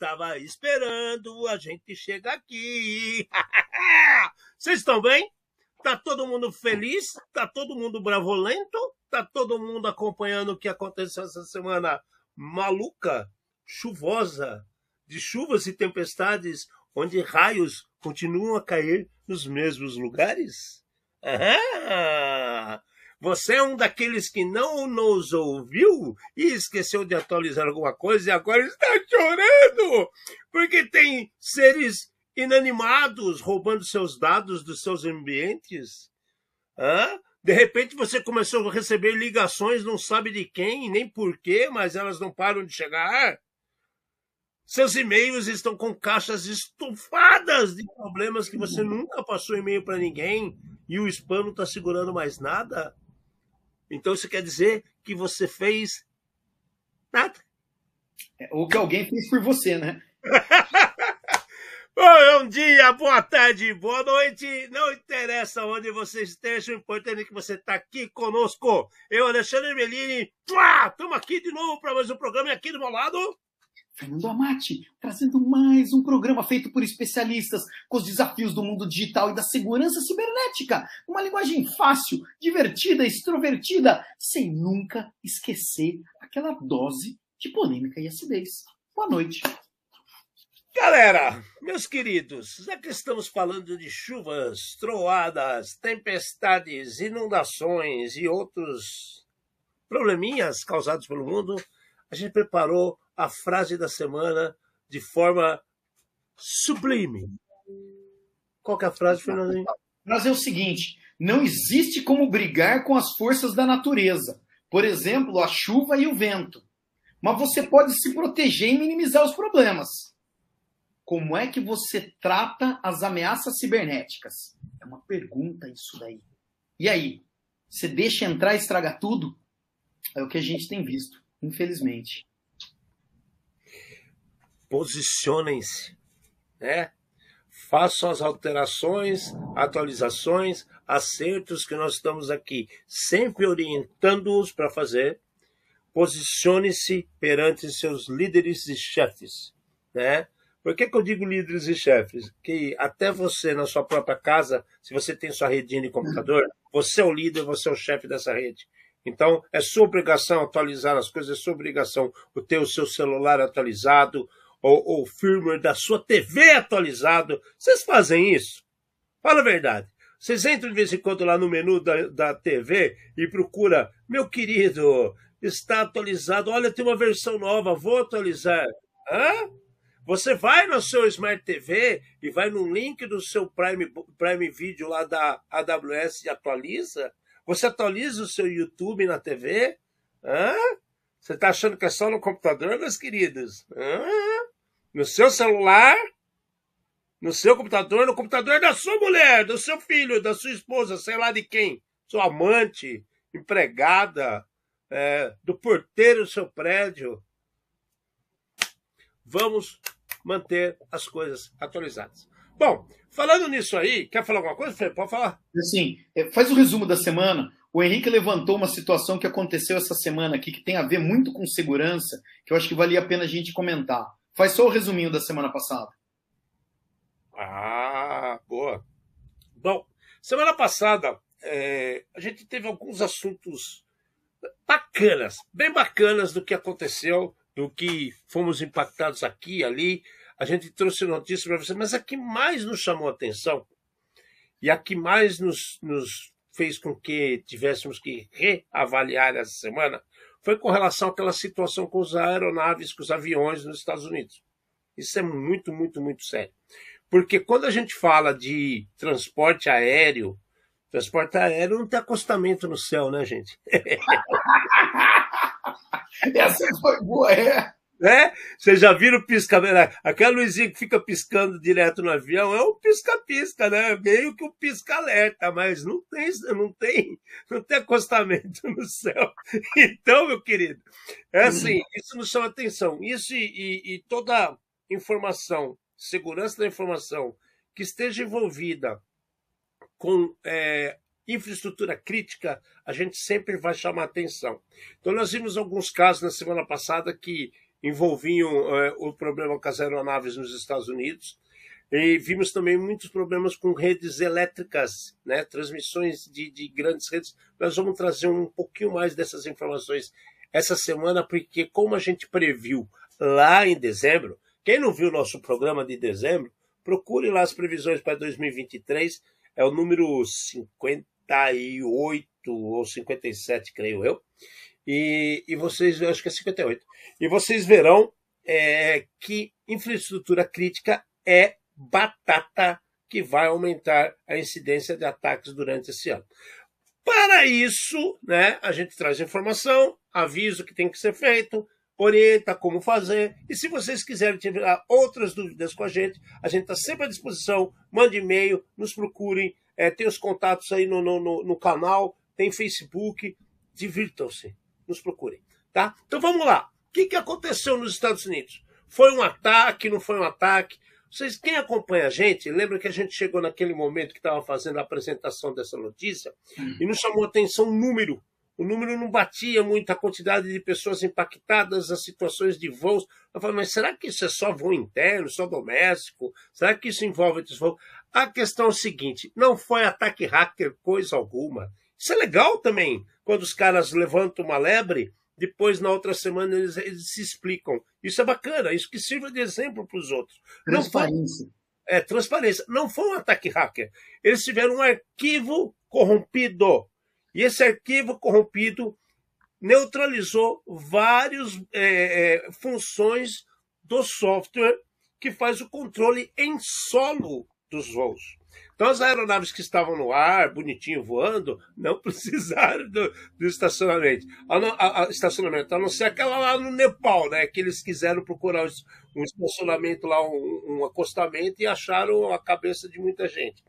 estava esperando a gente chegar aqui. Vocês estão bem? Tá todo mundo feliz? Tá todo mundo bravolento? Tá todo mundo acompanhando o que aconteceu essa semana maluca, chuvosa, de chuvas e tempestades, onde raios continuam a cair nos mesmos lugares? Aham. Você é um daqueles que não nos ouviu e esqueceu de atualizar alguma coisa e agora está chorando porque tem seres inanimados roubando seus dados dos seus ambientes? Hã? De repente você começou a receber ligações, não sabe de quem, nem por quê, mas elas não param de chegar. Seus e-mails estão com caixas estufadas de problemas que você nunca passou e-mail para ninguém e o spam não está segurando mais nada. Então isso quer dizer que você fez nada. Ou que alguém fez por você, né? Bom dia, boa tarde, boa noite. Não interessa onde você esteja, o importante é que você está aqui conosco. Eu, Alexandre Melini, estamos aqui de novo para mais um programa e aqui do meu lado. Fernando Amati, trazendo mais um programa feito por especialistas com os desafios do mundo digital e da segurança cibernética. Uma linguagem fácil, divertida, extrovertida, sem nunca esquecer aquela dose de polêmica e acidez. Boa noite. Galera, meus queridos, já que estamos falando de chuvas, troadas, tempestades, inundações e outros probleminhas causados pelo mundo, a gente preparou a frase da semana de forma sublime. Qual que é a frase, Fernandinho? A frase é o seguinte: não existe como brigar com as forças da natureza, por exemplo, a chuva e o vento. Mas você pode se proteger e minimizar os problemas. Como é que você trata as ameaças cibernéticas? É uma pergunta isso daí. E aí? Você deixa entrar e estraga tudo? É o que a gente tem visto, infelizmente. Posicionem-se, né? Façam as alterações, atualizações, acertos que nós estamos aqui, sempre orientando-os para fazer. Posicione-se perante seus líderes e chefes, né? Por que, que eu digo líderes e chefes? Que até você, na sua própria casa, se você tem sua redinha de computador, você é o líder, você é o chefe dessa rede. Então, é sua obrigação atualizar as coisas, é sua obrigação ter o seu celular atualizado, ou firmware da sua TV atualizado. Vocês fazem isso? Fala a verdade. Vocês entram de vez em quando lá no menu da, da TV e procura, meu querido, está atualizado, olha, tem uma versão nova, vou atualizar. Hã? Você vai no seu Smart TV e vai no link do seu Prime, Prime Video lá da AWS e atualiza? Você atualiza o seu YouTube na TV? Hã? Você está achando que é só no computador, meus queridos? Hã? No seu celular? No seu computador? No computador da sua mulher, do seu filho, da sua esposa, sei lá de quem? Sua amante, empregada, é, do porteiro do seu prédio. Vamos manter as coisas atualizadas. Bom, falando nisso aí, quer falar alguma coisa, Fê? Pode falar. Assim, faz o resumo da semana. O Henrique levantou uma situação que aconteceu essa semana aqui, que tem a ver muito com segurança, que eu acho que valia a pena a gente comentar. Faz só o resuminho da semana passada. Ah, boa. Bom, semana passada é, a gente teve alguns assuntos bacanas, bem bacanas do que aconteceu do que fomos impactados aqui e ali. A gente trouxe notícia para você, mas a que mais nos chamou a atenção e a que mais nos, nos fez com que tivéssemos que reavaliar essa semana foi com relação àquela situação com as aeronaves, com os aviões nos Estados Unidos. Isso é muito, muito, muito sério. Porque quando a gente fala de transporte aéreo, transporte aéreo não tem acostamento no céu, né, gente? Essa foi boa, é. Né? Vocês já viram pisca Aquela luzinha que fica piscando direto no avião é um pisca-pisca, né? Meio que um pisca-alerta, mas não tem, não tem, não tem acostamento no céu. Então, meu querido, é assim, isso nos chama atenção. Isso e, e, e toda informação, segurança da informação que esteja envolvida com é, infraestrutura crítica, a gente sempre vai chamar atenção. Então, nós vimos alguns casos na semana passada que envolviam é, o problema com as aeronaves nos Estados Unidos. E vimos também muitos problemas com redes elétricas, né? transmissões de, de grandes redes. Nós vamos trazer um pouquinho mais dessas informações essa semana, porque, como a gente previu lá em dezembro, quem não viu o nosso programa de dezembro, procure lá as previsões para 2023, é o número 58 ou 57, creio eu. E, e vocês, acho que é 58. E vocês verão é, que infraestrutura crítica é batata que vai aumentar a incidência de ataques durante esse ano. Para isso, né, a gente traz informação, avisa o que tem que ser feito, orienta como fazer. E se vocês quiserem tirar outras dúvidas com a gente, a gente está sempre à disposição. Mande e-mail, nos procurem. É, tem os contatos aí no, no, no canal, tem Facebook. Divirtam-se, nos procurem. Tá? Então vamos lá. O que, que aconteceu nos Estados Unidos? Foi um ataque, não foi um ataque? Vocês, quem acompanha a gente, lembra que a gente chegou naquele momento que estava fazendo a apresentação dessa notícia hum. e nos chamou a atenção um número. O número não batia muito a quantidade de pessoas impactadas, as situações de voos. Eu falei, mas será que isso é só voo interno, só doméstico? Será que isso envolve outros voos? A questão é o seguinte: não foi ataque hacker coisa alguma. Isso é legal também, quando os caras levantam uma lebre depois na outra semana eles, eles se explicam. Isso é bacana, isso que sirva de exemplo para os outros. Transparência. Foi, é, transparência. Não foi um ataque hacker. Eles tiveram um arquivo corrompido. E esse arquivo corrompido neutralizou várias é, é, funções do software que faz o controle em solo dos voos. Então, as aeronaves que estavam no ar, bonitinho, voando, não precisaram do, do estacionamento. A, a, a, estacionamento, a não ser aquela lá no Nepal, né? Que eles quiseram procurar um estacionamento lá, um, um acostamento, e acharam a cabeça de muita gente.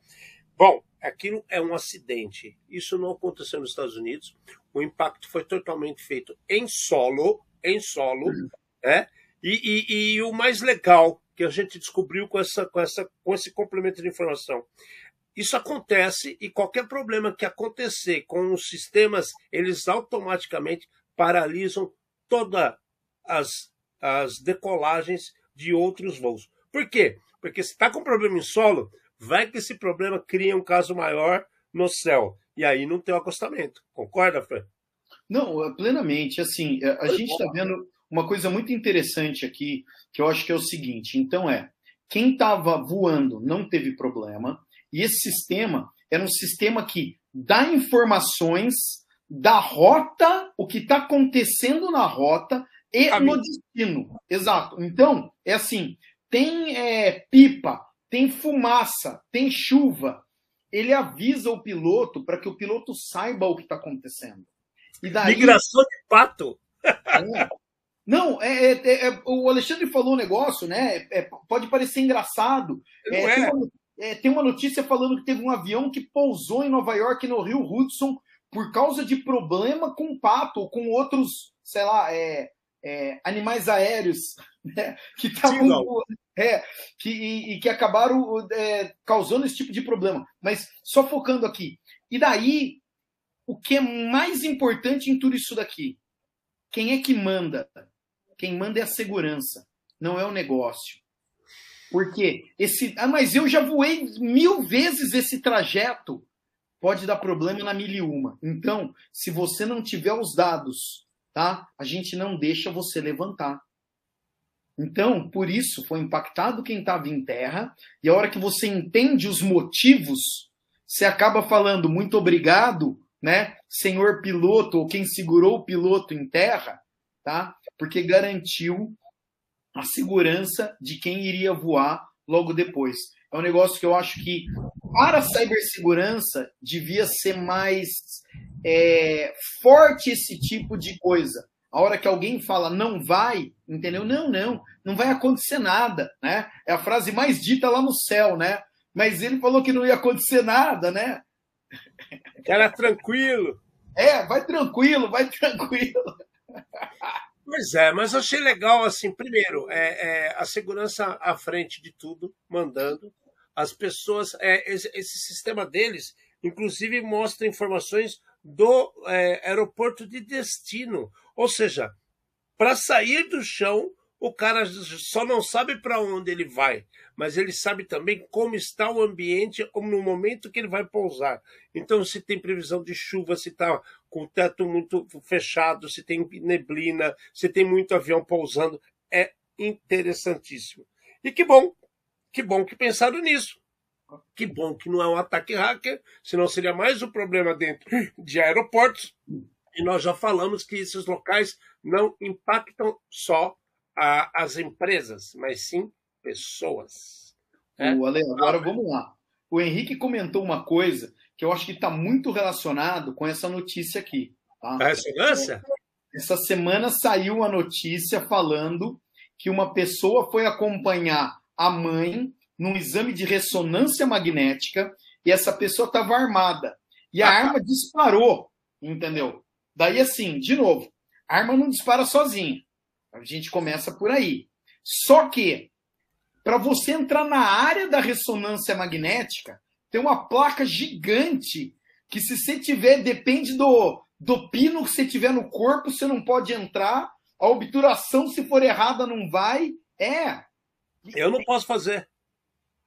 Bom, aquilo é um acidente. Isso não aconteceu nos Estados Unidos. O impacto foi totalmente feito em solo, em solo, uhum. né? E, e, e, o mais legal que a gente descobriu com, essa, com, essa, com esse complemento de informação. Isso acontece e qualquer problema que acontecer com os sistemas, eles automaticamente paralisam todas as, as decolagens de outros voos. Por quê? Porque se está com problema em solo, vai que esse problema cria um caso maior no céu. E aí não tem o acostamento. Concorda, Fred? Não, plenamente. Assim, a gente está vendo uma coisa muito interessante aqui, que eu acho que é o seguinte: então é, quem estava voando não teve problema, e esse sistema era um sistema que dá informações da rota, o que está acontecendo na rota e no destino. Exato. Então, é assim: tem é, pipa, tem fumaça, tem chuva. Ele avisa o piloto para que o piloto saiba o que está acontecendo. E daí... Migração de pato. É, não, é, é, é, o Alexandre falou um negócio, né? É, pode parecer engraçado. É, tem uma, é, tem, uma, notícia falando que teve um avião que pousou em Nova York, no Rio Hudson, por causa de problema com pato ou com outros, sei lá, animais aéreos, né? Que estavam. É, que, e, e, que acabaram causando esse tipo de problema. Mas só focando aqui. E daí, o que é mais importante em tudo isso daqui? Quem é que manda? Quem manda é a segurança, não é o negócio. Porque esse. Ah, mas eu já voei mil vezes esse trajeto. Pode dar problema na mil e uma. Então, se você não tiver os dados, tá? A gente não deixa você levantar. Então, por isso, foi impactado quem estava em terra, e a hora que você entende os motivos, você acaba falando muito obrigado, né, senhor piloto, ou quem segurou o piloto em terra, tá? porque garantiu a segurança de quem iria voar logo depois. É um negócio que eu acho que, para a cibersegurança, devia ser mais é, forte esse tipo de coisa. A hora que alguém fala não vai, entendeu? Não, não, não vai acontecer nada, né? É a frase mais dita lá no céu, né? Mas ele falou que não ia acontecer nada, né? Cara tranquilo. É, vai tranquilo, vai tranquilo. Pois é, mas achei legal, assim, primeiro, é, é, a segurança à frente de tudo, mandando. As pessoas, é, esse, esse, sistema deles inclusive mostra informações do é, aeroporto de destino. Ou seja, para sair do chão, o cara só não sabe para onde ele vai, mas ele sabe também como está o ambiente no momento que ele vai pousar. Então, se tem previsão de chuva, se está com o teto muito fechado, se tem neblina, se tem muito avião pousando, é interessantíssimo. E que bom, que bom que pensaram nisso. Que bom que não é um ataque hacker, senão seria mais um problema dentro de aeroportos. E nós já falamos que esses locais não impactam só a, as empresas, mas sim pessoas. Né? O Ale, agora vamos lá. O Henrique comentou uma coisa que eu acho que está muito relacionado com essa notícia aqui. Tá? A ressonância? Essa semana saiu a notícia falando que uma pessoa foi acompanhar a mãe num exame de ressonância magnética e essa pessoa estava armada. E a arma disparou, entendeu? Daí, assim, de novo, a arma não dispara sozinha. A gente começa por aí. Só que, para você entrar na área da ressonância magnética, tem uma placa gigante que, se você tiver, depende do, do pino que você tiver no corpo, você não pode entrar. A obturação, se for errada, não vai. É. Eu não posso fazer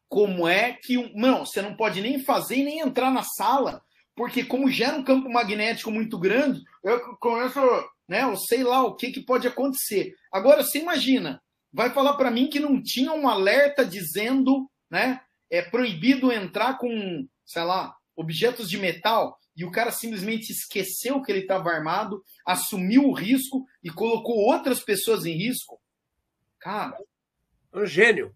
como é que. Não, você não pode nem fazer e nem entrar na sala, porque como gera um campo magnético muito grande, eu começo, né, eu sei lá o que, que pode acontecer. Agora, você imagina, vai falar para mim que não tinha um alerta dizendo, né, é proibido entrar com, sei lá, objetos de metal, e o cara simplesmente esqueceu que ele estava armado, assumiu o risco e colocou outras pessoas em risco. Cara. Um gênio.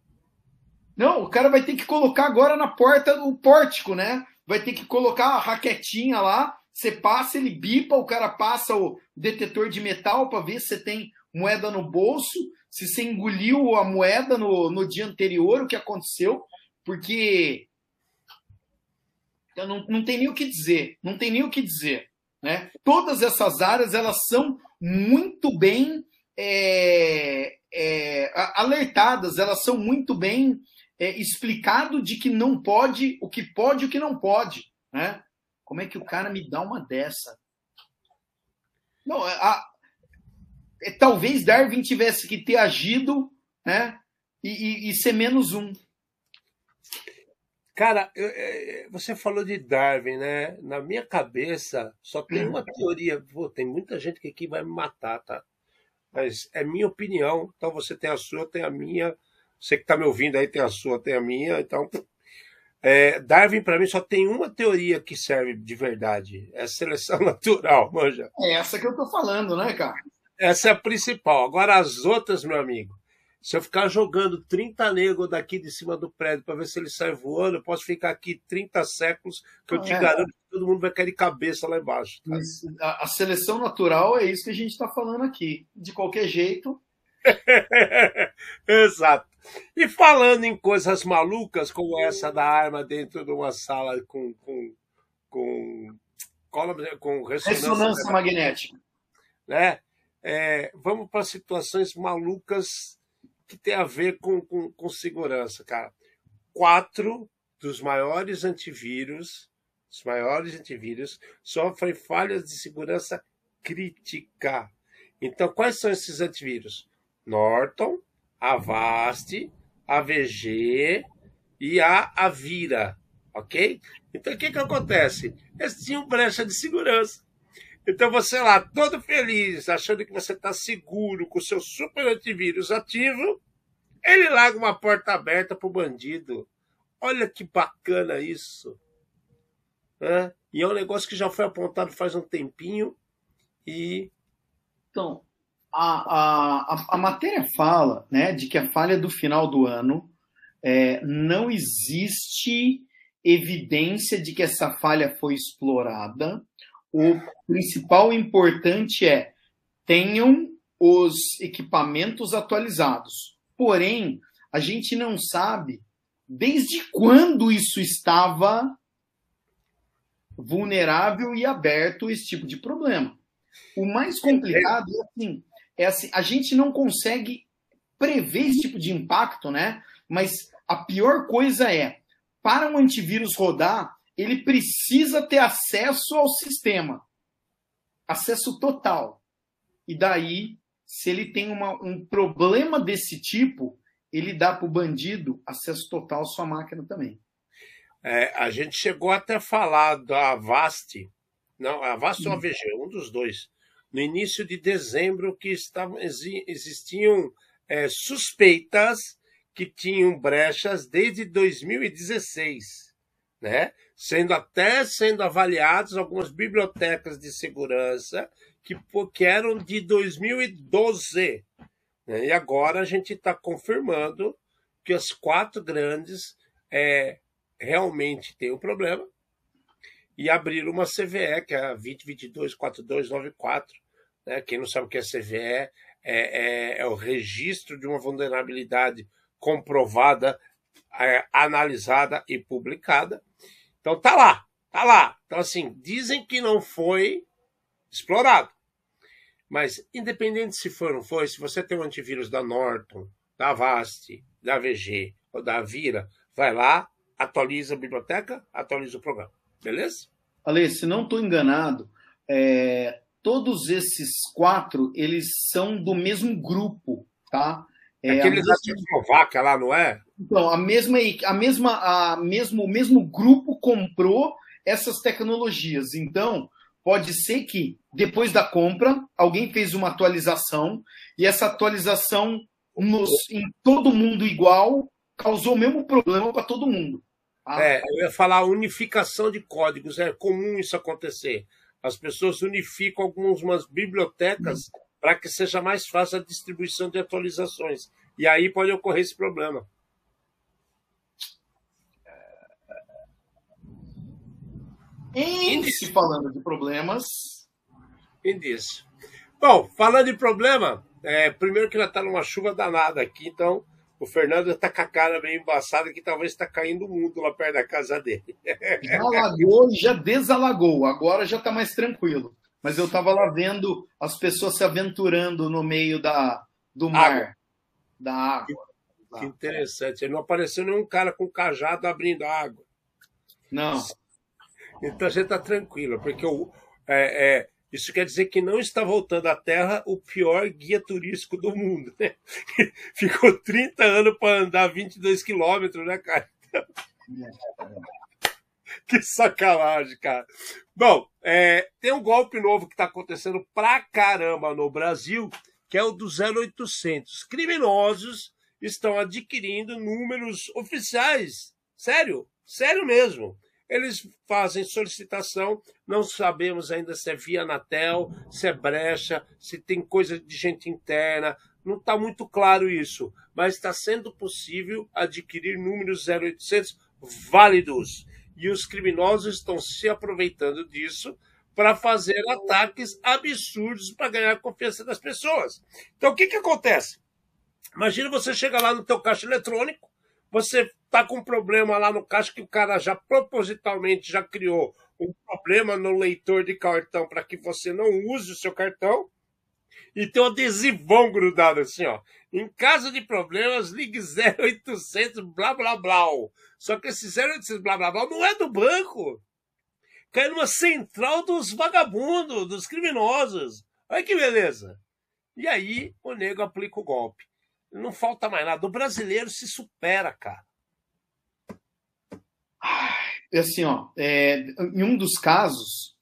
Não, o cara vai ter que colocar agora na porta do pórtico, né? Vai ter que colocar a raquetinha lá, você passa, ele bipa, o cara passa o detetor de metal para ver se você tem moeda no bolso, se você engoliu a moeda no, no dia anterior, o que aconteceu, porque não, não tem nem o que dizer, não tem nem o que dizer. Né? Todas essas áreas elas são muito bem é, é, alertadas, elas são muito bem é, explicado de que não pode, o que pode e o que não pode. Né? Como é que o cara me dá uma dessa? Não, é, a, é, talvez Darwin tivesse que ter agido né, e, e, e ser menos um. Cara, eu, é, você falou de Darwin, né? Na minha cabeça só tem uma teoria. Pô, tem muita gente que aqui vai me matar, tá? Mas é minha opinião. Então você tem a sua, tem a minha. Você que está me ouvindo aí tem a sua, tem a minha, então. É, Darwin, para mim, só tem uma teoria que serve de verdade: é a seleção natural, manja. É essa que eu tô falando, né, cara? Essa é a principal. Agora, as outras, meu amigo, se eu ficar jogando 30 negros daqui de cima do prédio para ver se ele sai voando, eu posso ficar aqui 30 séculos, que eu te é. garanto que todo mundo vai cair de cabeça lá embaixo. Tá? A, a, seleção natural é isso que a gente está falando aqui. De qualquer jeito. Exato. E falando em coisas malucas, como essa da arma dentro de uma sala com, com, com, com ressonância, ressonância magnética. Né? É, vamos para situações malucas que tem a ver com, com, com segurança, cara. Quatro dos maiores antivírus, os maiores antivírus, sofrem falhas de segurança crítica. Então, quais são esses antivírus? Norton, Avast, AVG e a Avira, ok? Então o que, que acontece? Eles tinham brecha de segurança. Então você lá, todo feliz, achando que você está seguro com o seu super antivírus ativo, ele larga uma porta aberta para o bandido. Olha que bacana isso. Né? E é um negócio que já foi apontado faz um tempinho e. Então, a, a, a matéria fala né, de que a falha do final do ano é, não existe evidência de que essa falha foi explorada. O principal importante é tenham os equipamentos atualizados. Porém, a gente não sabe desde quando isso estava vulnerável e aberto esse tipo de problema. O mais complicado é assim, é assim, a gente não consegue prever esse tipo de impacto, né? Mas a pior coisa é, para um antivírus rodar, ele precisa ter acesso ao sistema. Acesso total. E daí, se ele tem uma, um problema desse tipo, ele dá para o bandido acesso total à sua máquina também. É, a gente chegou até a falar da Avast, não, a Avast ou a VG, um dos dois, no início de dezembro, que estavam, existiam é, suspeitas que tinham brechas desde 2016, né? sendo até sendo avaliados algumas bibliotecas de segurança que, que eram de 2012. Né? E agora a gente está confirmando que as quatro grandes é, realmente têm o um problema e abriram uma CVE, que é a 2022-4294. Né? Quem não sabe o que é CVE, é, é, é o registro de uma vulnerabilidade comprovada, é, analisada e publicada. Então tá lá, tá lá. Então assim, dizem que não foi explorado. Mas independente se foi ou não foi, se você tem um antivírus da Norton, da Avast, da VG ou da Vira, vai lá, atualiza a biblioteca, atualiza o programa. Beleza? Ale, se não estou enganado, é, todos esses quatro, eles são do mesmo grupo, tá? É, Aqueles da Tchecoslováquia lá, não é? Então, a mesma, a mesma, a mesmo, o mesmo grupo comprou essas tecnologias. Então, pode ser que depois da compra alguém fez uma atualização e essa atualização nos, em todo mundo igual causou o mesmo problema para todo mundo. Tá? É, eu ia falar unificação de códigos, é comum isso acontecer. As pessoas unificam algumas bibliotecas hum para que seja mais fácil a distribuição de atualizações. E aí pode ocorrer esse problema. Se falando de problemas. Indice. Bom, falando de problema, é, primeiro que já está numa chuva danada aqui, então o Fernando está com a cara meio embaçada que talvez está caindo o mundo lá perto da casa dele. Já alagou e já desalagou, agora já está mais tranquilo mas eu estava lá vendo as pessoas se aventurando no meio da, do mar, água. da água. Que, que interessante. Não apareceu nenhum cara com cajado abrindo água. Não. Então gente está tranquilo, porque o, é, é, isso quer dizer que não está voltando à Terra o pior guia turístico do mundo. Né? Ficou 30 anos para andar 22 quilômetros, né, cara? Que sacanagem, cara. Bom, é, tem um golpe novo que está acontecendo pra caramba no Brasil, que é o do 0800. Criminosos estão adquirindo números oficiais. Sério, sério mesmo. Eles fazem solicitação, não sabemos ainda se é via Anatel, se é brecha, se tem coisa de gente interna, não está muito claro isso, mas está sendo possível adquirir números 0800 válidos e os criminosos estão se aproveitando disso para fazer ataques absurdos para ganhar a confiança das pessoas. Então, o que, que acontece? Imagina você chega lá no teu caixa eletrônico, você está com problema lá no caixa que o cara já propositalmente já criou um problema no leitor de cartão para que você não use o seu cartão e tem um adesivão grudado assim, ó. Em caso de problemas, ligue 0800 blá blá blá. Só que esse 0800 blá blá blá não é do banco. Cai numa central dos vagabundos, dos criminosos. Olha que beleza. E aí o nego aplica o golpe. Não falta mais nada. O brasileiro se supera, cara. Assim, ó, é, em um dos casos,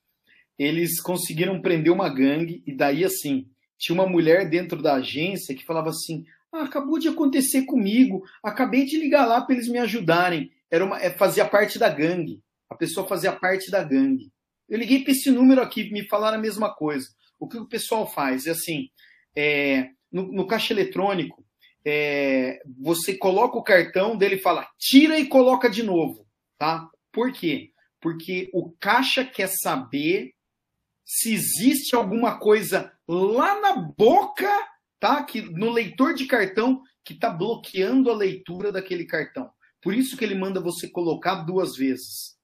eles conseguiram prender uma gangue e daí assim, tinha uma mulher dentro da agência que falava assim: ah, acabou de acontecer comigo, acabei de ligar lá para eles me ajudarem. Era uma, é, fazia parte da gangue. A pessoa fazia parte da gangue. Eu liguei para esse número aqui, me falaram a mesma coisa. O que o pessoal faz é assim: é, no, no, caixa eletrônico, é, você coloca o cartão dele fala, tira e coloca de novo. Tá? Por quê? Porque o caixa quer saber se existe alguma coisa lá na boca, tá? Que no leitor de cartão que está bloqueando a leitura daquele cartão. Por isso que ele manda você colocar duas vezes,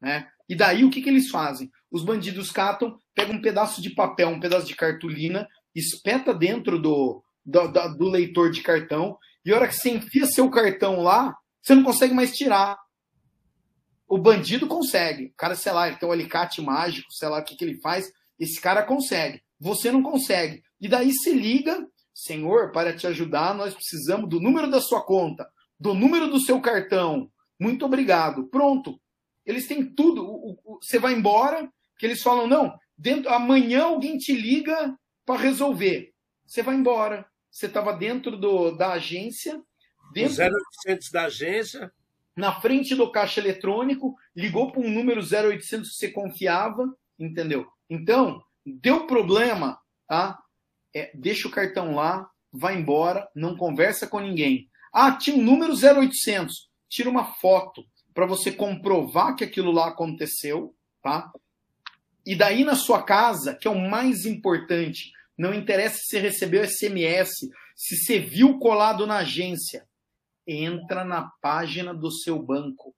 né? E daí o que, que eles fazem? Os bandidos catam, pegam um pedaço de papel, um pedaço de cartolina, espeta dentro do, do, do leitor de cartão, e a hora que você enfia seu cartão lá, você não consegue mais tirar. O bandido consegue. O cara, sei lá, ele tem um alicate mágico, sei lá o que, que ele faz. Esse cara consegue. Você não consegue. E daí se liga, Senhor, para te ajudar, nós precisamos do número da sua conta, do número do seu cartão. Muito obrigado. Pronto. Eles têm tudo. O, o, você vai embora, que eles falam, não, dentro, amanhã alguém te liga para resolver. Você vai embora. Você estava dentro do, da agência. Dentro, 0800 da agência. Na frente do caixa eletrônico, ligou para um número 0800 que você confiava, entendeu? Então, deu problema, tá? É, deixa o cartão lá, vai embora, não conversa com ninguém. Ah, tinha um número 0800. Tira uma foto para você comprovar que aquilo lá aconteceu, tá? E daí na sua casa, que é o mais importante, não interessa se você recebeu SMS, se você viu colado na agência, entra na página do seu banco.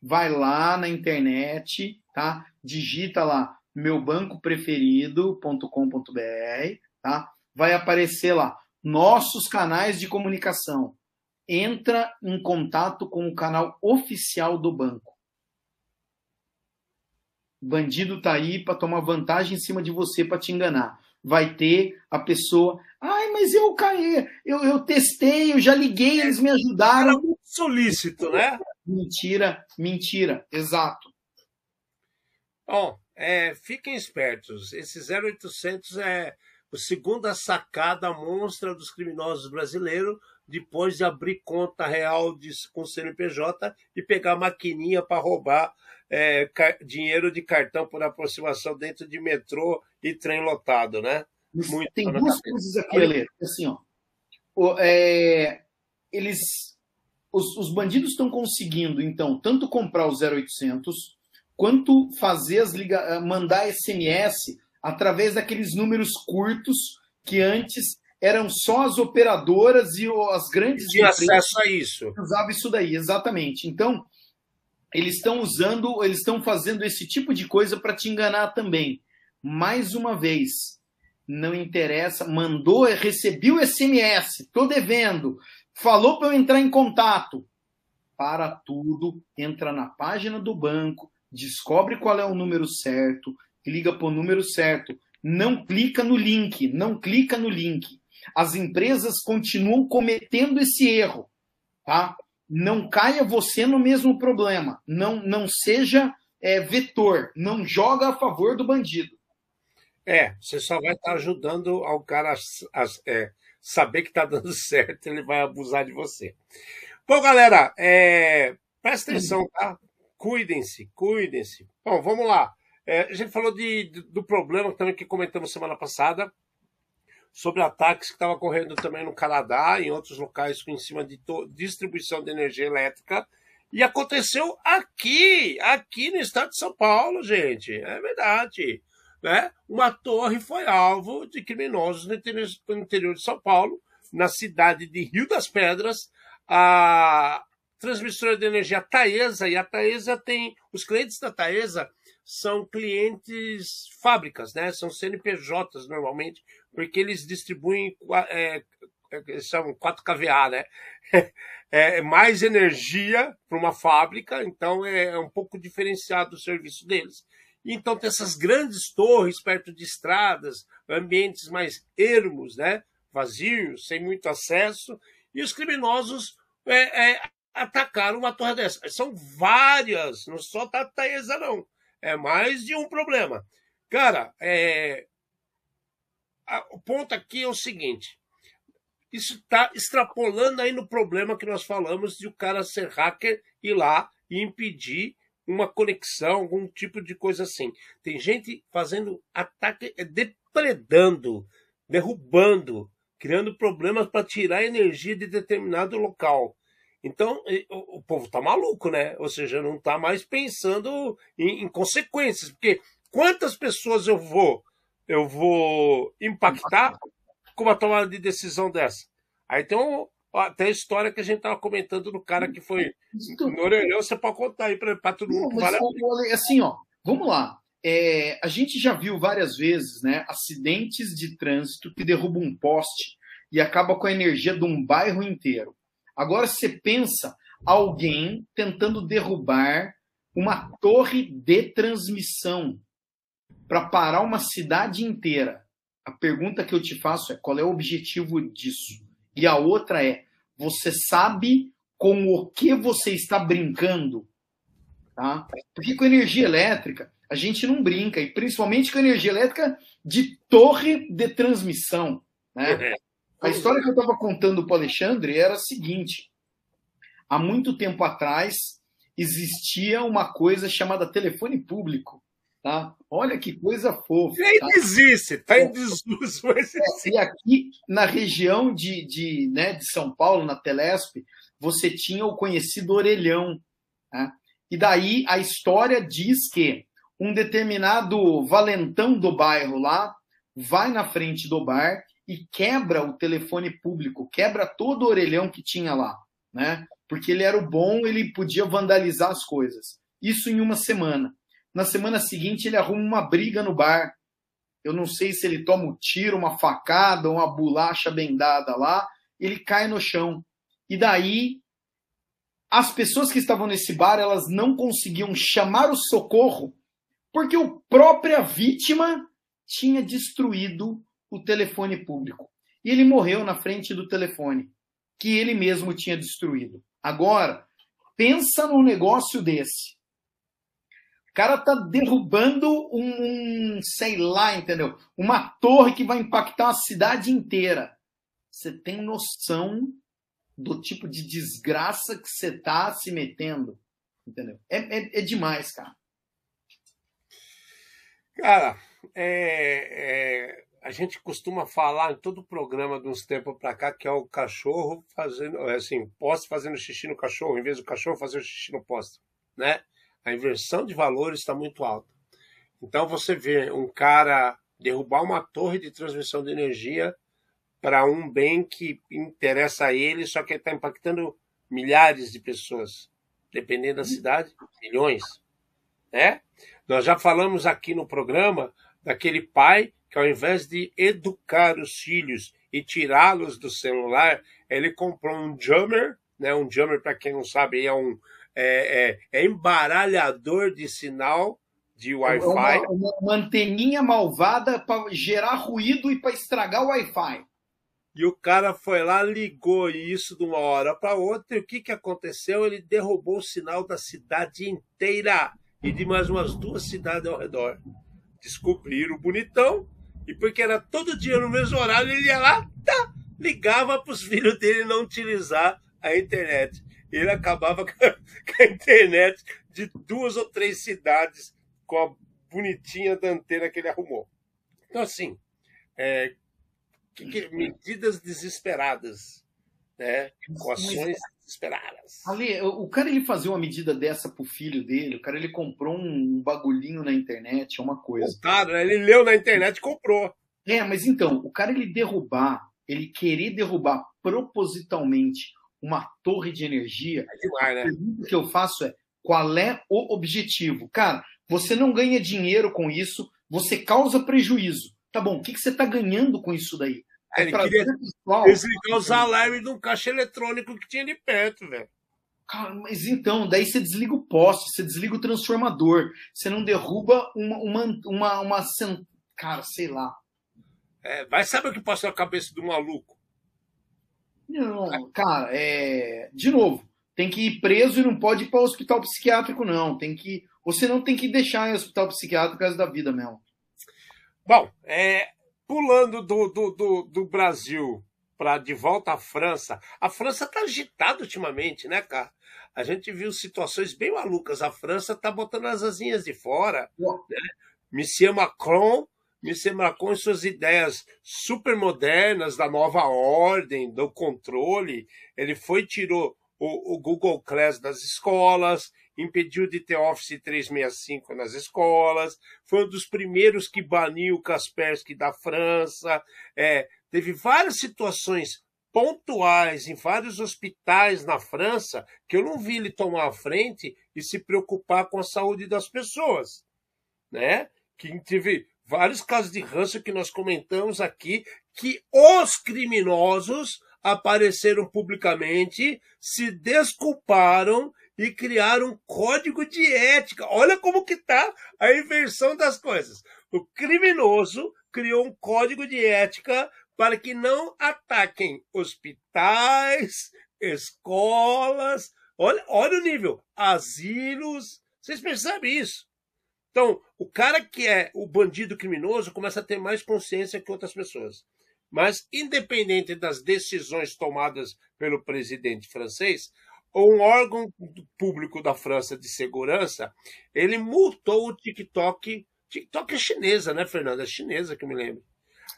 Vai lá na internet, tá? Digita lá meubancopreferido.com.br, tá? Vai aparecer lá nossos canais de comunicação. Entra em contato com o canal oficial do banco. Bandido tá aí para tomar vantagem em cima de você para te enganar. Vai ter a pessoa, mas eu caí, eu, eu testei, eu já liguei, eles me ajudaram. Era muito solícito, né? Mentira, mentira, exato. Bom, é, fiquem espertos. Esse 0800 é a segunda sacada monstra dos criminosos brasileiros depois de abrir conta real de, com CNPJ e pegar maquininha para roubar é, dinheiro de cartão por aproximação dentro de metrô e trem lotado, né? Muito Tem duas coisas aqui, Ale. Assim, ó, o, é, eles, os, os bandidos estão conseguindo, então, tanto comprar o 0800 quanto fazer as liga eh, mandar SMS através daqueles números curtos que antes eram só as operadoras e as grandes tinha acesso a isso. Usava isso daí, exatamente. Então, eles estão usando, eles estão fazendo esse tipo de coisa para te enganar também. Mais uma vez, não interessa, mandou, recebi o SMS, tô devendo, falou para eu entrar em contato. Para tudo, entra na página do banco, descobre qual é o número certo, liga para o número certo. Não clica no link, não clica no link. As empresas continuam cometendo esse erro, tá? Não caia você no mesmo problema. Não, não seja é, vetor. Não joga a favor do bandido. É, você só vai estar ajudando ao cara a, a é, saber que está dando certo, ele vai abusar de você. Bom, galera, é, presta atenção, tá? Cuidem-se, cuidem-se. Bom, vamos lá. É, a gente falou de, do problema também que comentamos semana passada, sobre ataques que estavam ocorrendo também no Canadá, em outros locais em cima de distribuição de energia elétrica. E aconteceu aqui, aqui no estado de São Paulo, gente. É verdade. Né? Uma torre foi alvo de criminosos no interior, no interior de São Paulo, na cidade de Rio das Pedras. A, transmissora de energia Taesa, e a Taesa tem. Os clientes da Taesa são clientes fábricas, né? São CNPJs normalmente, porque eles distribuem. É, é, são 4 kVA, né? É, mais energia para uma fábrica, então é, é um pouco diferenciado o serviço deles. Então tem essas grandes torres perto de estradas, ambientes mais ermos, né? vazios, sem muito acesso, e os criminosos é, é, atacaram uma torre dessa. São várias, não só Tataesa, não. É mais de um problema. Cara, é... o ponto aqui é o seguinte. Isso está extrapolando aí no problema que nós falamos de o cara ser hacker ir lá e impedir uma conexão, algum tipo de coisa assim. Tem gente fazendo ataque, é, depredando, derrubando, criando problemas para tirar energia de determinado local. Então, o, povo tá maluco, né? Ou seja, não tá mais pensando em, em consequências, porque quantas pessoas eu vou eu vou impactar com uma tomada de decisão dessa? Aí tem, um, tem a história que a gente tava comentando do cara que foi no orelhão, você pode contar aí para todo mundo. Não, mas, vale assim, ó, vamos lá. É, a gente já viu várias vezes, né, acidentes de trânsito que derrubam um poste e acaba com a energia de um bairro inteiro. Agora você pensa alguém tentando derrubar uma torre de transmissão para parar uma cidade inteira. A pergunta que eu te faço é: qual é o objetivo disso? E a outra é: você sabe com o que você está brincando? Tá? Porque com energia elétrica a gente não brinca, e principalmente com energia elétrica de torre de transmissão. Né? A história que eu estava contando para o Alexandre era a seguinte: há muito tempo atrás existia uma coisa chamada telefone público. Tá? Olha que coisa fofa. E ainda tá? existe, está em desuso. Mas é, e aqui na região de, de, né, de São Paulo, na Telesp, você tinha o conhecido orelhão. Né? E daí a história diz que um determinado valentão do bairro lá vai na frente do bar e quebra o telefone público, quebra todo o orelhão que tinha lá, né? Porque ele era o bom, ele podia vandalizar as coisas. Isso em uma semana. Na semana seguinte ele arruma uma briga no bar. Eu não sei se ele toma um tiro, uma facada, uma bolacha bendada lá, ele cai no chão. E daí as pessoas que estavam nesse bar, elas não conseguiam chamar o socorro porque a própria vítima tinha destruído o telefone público. E ele morreu na frente do telefone, que ele mesmo tinha destruído. Agora, pensa num negócio desse. Cara tá derrubando um, um, sei lá, entendeu? Uma torre que vai impactar a cidade inteira. Você tem noção do tipo de desgraça que você tá se metendo, entendeu? É, é, é demais, cara. Cara, é, é, a gente costuma falar em todo programa de uns tempos para cá que é o cachorro fazendo, é assim, poste fazendo xixi no cachorro, em vez do cachorro fazer o xixi no poste, né? A inversão de valores está muito alta. Então você vê um cara derrubar uma torre de transmissão de energia para um bem que interessa a ele, só que está impactando milhares de pessoas, dependendo da cidade, milhões, né? Nós já falamos aqui no programa daquele pai que, ao invés de educar os filhos e tirá-los do celular, ele comprou um jammer, né? Um jammer, para quem não sabe, é um é, é, é embaralhador de sinal de Wi-Fi. Uma, uma, uma anteninha malvada para gerar ruído e para estragar o Wi-Fi. E o cara foi lá, ligou isso de uma hora para outra, e o que, que aconteceu? Ele derrubou o sinal da cidade inteira e de mais umas duas cidades ao redor. Descobriram o bonitão, e porque era todo dia no mesmo horário, ele ia lá, tá, ligava para os filhos dele não utilizar a internet. Ele acabava com a internet de duas ou três cidades com a bonitinha da antena que ele arrumou. Então, assim, é, que, que, medidas desesperadas, né? com ações desesperadas. Ali, o cara ele fazer uma medida dessa pro filho dele, o cara ele comprou um bagulhinho na internet, é uma coisa. O cara, ele leu na internet e comprou. É, mas então, o cara ele derrubar, ele querer derrubar propositalmente uma torre de energia, é demais, né? a pergunta que eu faço é qual é o objetivo? Cara, você não ganha dinheiro com isso, você causa prejuízo. Tá bom, o que, que você está ganhando com isso daí? É ele queria pessoal, desligar os alarmes de um caixa eletrônico que tinha ali perto, velho. Cara, mas então, daí você desliga o poste, você desliga o transformador, você não derruba uma. uma, uma, uma cara, sei lá. É, vai saber o que passou na cabeça do maluco. Não, cara, é. De novo, tem que ir preso e não pode ir para o hospital psiquiátrico, não. Tem que. Você não tem que deixar em hospital psiquiátrico por causa da vida mesmo. Bom, é, pulando do, do, do, do Brasil para de volta à França, a França está agitada ultimamente, né, cara? A gente viu situações bem malucas. A França está botando as asinhas de fora. Né? Monsieur Macron, Monsieur Macron e suas ideias super modernas da nova ordem, do controle. Ele foi tirou o, o Google Class das escolas, impediu de ter Office 365 nas escolas, foi um dos primeiros que baniu o Kaspersky da França, é, teve várias situações pontuais em vários hospitais na França que eu não vi ele tomar a frente e se preocupar com a saúde das pessoas, né? Que teve vários casos de ranço que nós comentamos aqui que os criminosos apareceram publicamente, se desculparam e criaram um código de ética. Olha como que está a inversão das coisas. O criminoso criou um código de ética para que não ataquem hospitais, escolas, olha, olha o nível, asilos. Vocês percebem isso? Então, o cara que é o bandido criminoso começa a ter mais consciência que outras pessoas. Mas, independente das decisões tomadas pelo presidente francês, um órgão público da França de segurança, ele multou o TikTok. TikTok é chinesa, né, Fernanda? É chinesa que eu me lembro.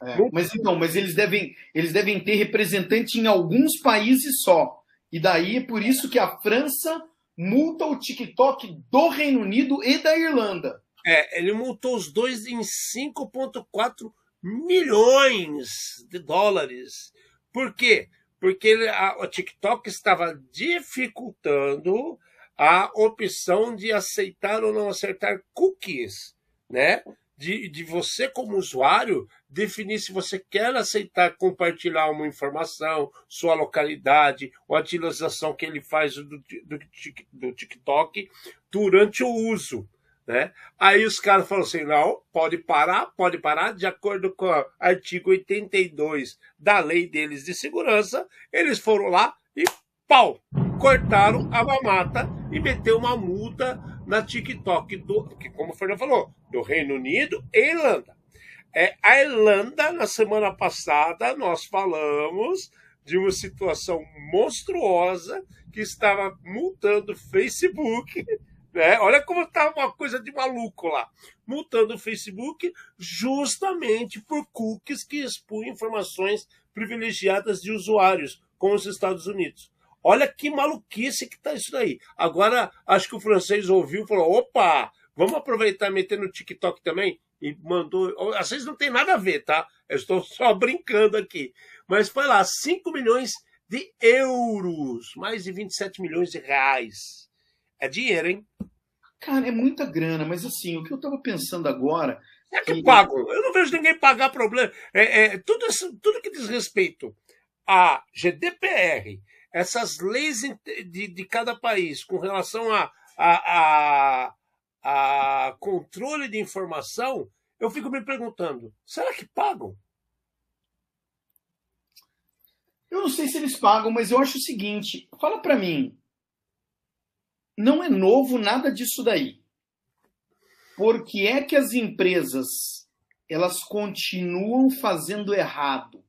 É, mas então, mas eles devem, eles devem ter representante em alguns países só. E daí é por isso que a França multa o TikTok do Reino Unido e da Irlanda. É, ele multou os dois em 5,4 milhões de dólares. Por quê? Porque ele, a, o TikTok estava dificultando a opção de aceitar ou não aceitar cookies, né? De, de você, como usuário, definir se você quer aceitar compartilhar uma informação, sua localidade, ou a utilização que ele faz do, do, do TikTok durante o uso. Né? Aí os caras falaram assim: não, pode parar, pode parar, de acordo com o artigo 82 da lei deles de segurança, eles foram lá e pau! Cortaram a mamata e meteu uma multa na TikTok, do, que, como o Fernando falou, do Reino Unido e Irlanda. É, a Irlanda, na semana passada, nós falamos de uma situação monstruosa que estava multando o Facebook né? Olha como está uma coisa de maluco lá. Multando o Facebook justamente por cookies que expunham informações privilegiadas de usuários com os Estados Unidos. Olha que maluquice que está isso daí. Agora, acho que o francês ouviu e falou: opa, vamos aproveitar e meter no TikTok também? E mandou. Vezes não tem nada a ver, tá? Eu estou só brincando aqui. Mas foi lá, 5 milhões de euros, mais de 27 milhões de reais. É dinheiro, hein? Cara, é muita grana, mas assim, o que eu tava pensando agora. É que, que... pagam. Eu não vejo ninguém pagar problema. É, é, tudo, isso, tudo que diz respeito a GDPR, essas leis de, de cada país com relação a, a, a, a controle de informação, eu fico me perguntando: será que pagam? Eu não sei se eles pagam, mas eu acho o seguinte: fala para mim, não é novo nada disso daí. Por que é que as empresas elas continuam fazendo errado?